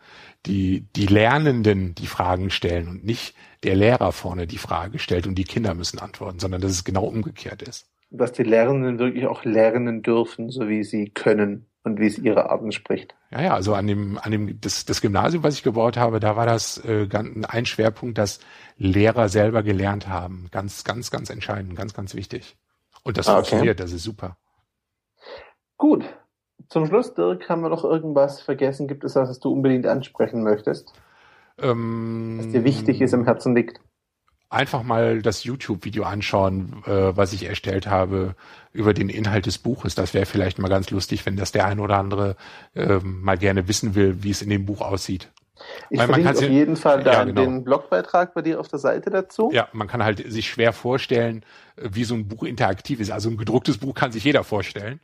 die, die Lernenden die Fragen stellen und nicht der Lehrer vorne die Frage stellt und die Kinder müssen antworten, sondern dass es genau umgekehrt ist. Dass die Lernenden wirklich auch lernen dürfen, so wie sie können und wie es ihre Art entspricht. Ja, ja, also an dem, an dem, das, das Gymnasium, was ich gebaut habe, da war das äh, ein Schwerpunkt, dass Lehrer selber gelernt haben. Ganz, ganz, ganz entscheidend, ganz, ganz wichtig. Und das ah, okay. funktioniert, das ist super. Gut. Zum Schluss, Dirk, haben wir noch irgendwas vergessen? Gibt es was, was du unbedingt ansprechen möchtest? Ähm, was dir wichtig ist, im Herzen liegt? einfach mal das YouTube-Video anschauen, äh, was ich erstellt habe über den Inhalt des Buches. Das wäre vielleicht mal ganz lustig, wenn das der ein oder andere äh, mal gerne wissen will, wie es in dem Buch aussieht. Ich verlinke auf jeden Fall ja, genau. den Blogbeitrag bei dir auf der Seite dazu. Ja, man kann halt sich schwer vorstellen, äh, wie so ein Buch interaktiv ist. Also ein gedrucktes Buch kann sich jeder vorstellen.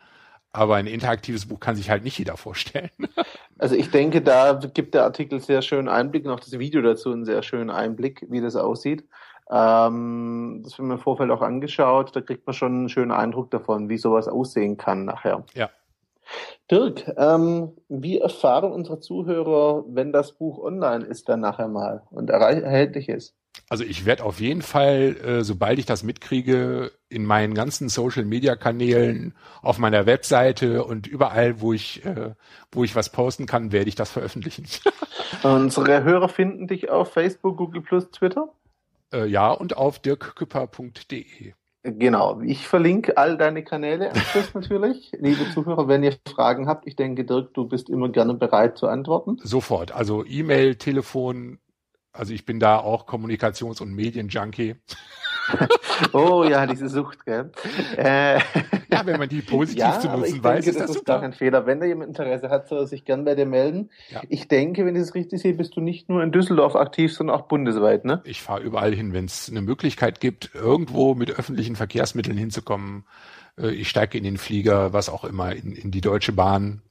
Aber ein interaktives Buch kann sich halt nicht jeder vorstellen. Also ich denke, da gibt der Artikel sehr schönen Einblick und auch das Video dazu einen sehr schönen Einblick, wie das aussieht. Ähm, das haben wir im Vorfeld auch angeschaut. Da kriegt man schon einen schönen Eindruck davon, wie sowas aussehen kann nachher. Ja. Dirk, ähm, wie erfahren unsere Zuhörer, wenn das Buch online ist, dann nachher mal und erhältlich ist? Also ich werde auf jeden Fall, äh, sobald ich das mitkriege, in meinen ganzen Social-Media-Kanälen, auf meiner Webseite und überall, wo ich, äh, wo ich was posten kann, werde ich das veröffentlichen. Unsere Hörer finden dich auf Facebook, Google Twitter? Äh, ja, und auf dirkküpper.de. Genau, ich verlinke all deine Kanäle Schluss natürlich. Liebe Zuhörer, wenn ihr Fragen habt, ich denke, Dirk, du bist immer gerne bereit zu antworten. Sofort, also E-Mail, Telefon, also ich bin da auch Kommunikations- und Medienjunkie. oh ja, diese Sucht, gell? Äh, ja, wenn man die positiv ja, zu nutzen weiß, denke, ist das, das ist gar kein Fehler. Wenn da jemand Interesse hat, soll er sich gern bei dir melden. Ja. Ich denke, wenn ich es richtig sehe, bist du nicht nur in Düsseldorf aktiv, sondern auch bundesweit, ne? Ich fahre überall hin, wenn es eine Möglichkeit gibt, irgendwo mit öffentlichen Verkehrsmitteln hinzukommen. Äh, ich steige in den Flieger, was auch immer, in, in die Deutsche Bahn.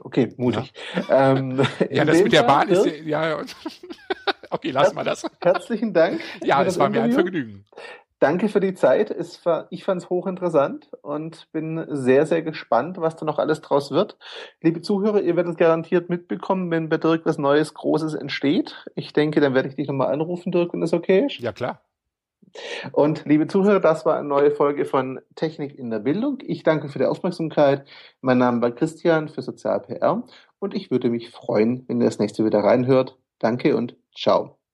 Okay, mutig. Ja, ähm, ja das mit der Bahn ist ja, ja. Okay, lassen wir das. Herzlichen Dank. ja, es war Interview. mir ein Vergnügen. Danke für die Zeit. Es war, ich fand es hochinteressant und bin sehr, sehr gespannt, was da noch alles draus wird. Liebe Zuhörer, ihr werdet garantiert mitbekommen, wenn bei Dirk was Neues, Großes entsteht. Ich denke, dann werde ich dich nochmal anrufen, Dirk, wenn das okay ist. Ja, klar. Und liebe Zuhörer, das war eine neue Folge von Technik in der Bildung. Ich danke für die Aufmerksamkeit. Mein Name war Christian für Sozial PR und ich würde mich freuen, wenn ihr das nächste wieder reinhört. Danke und ciao.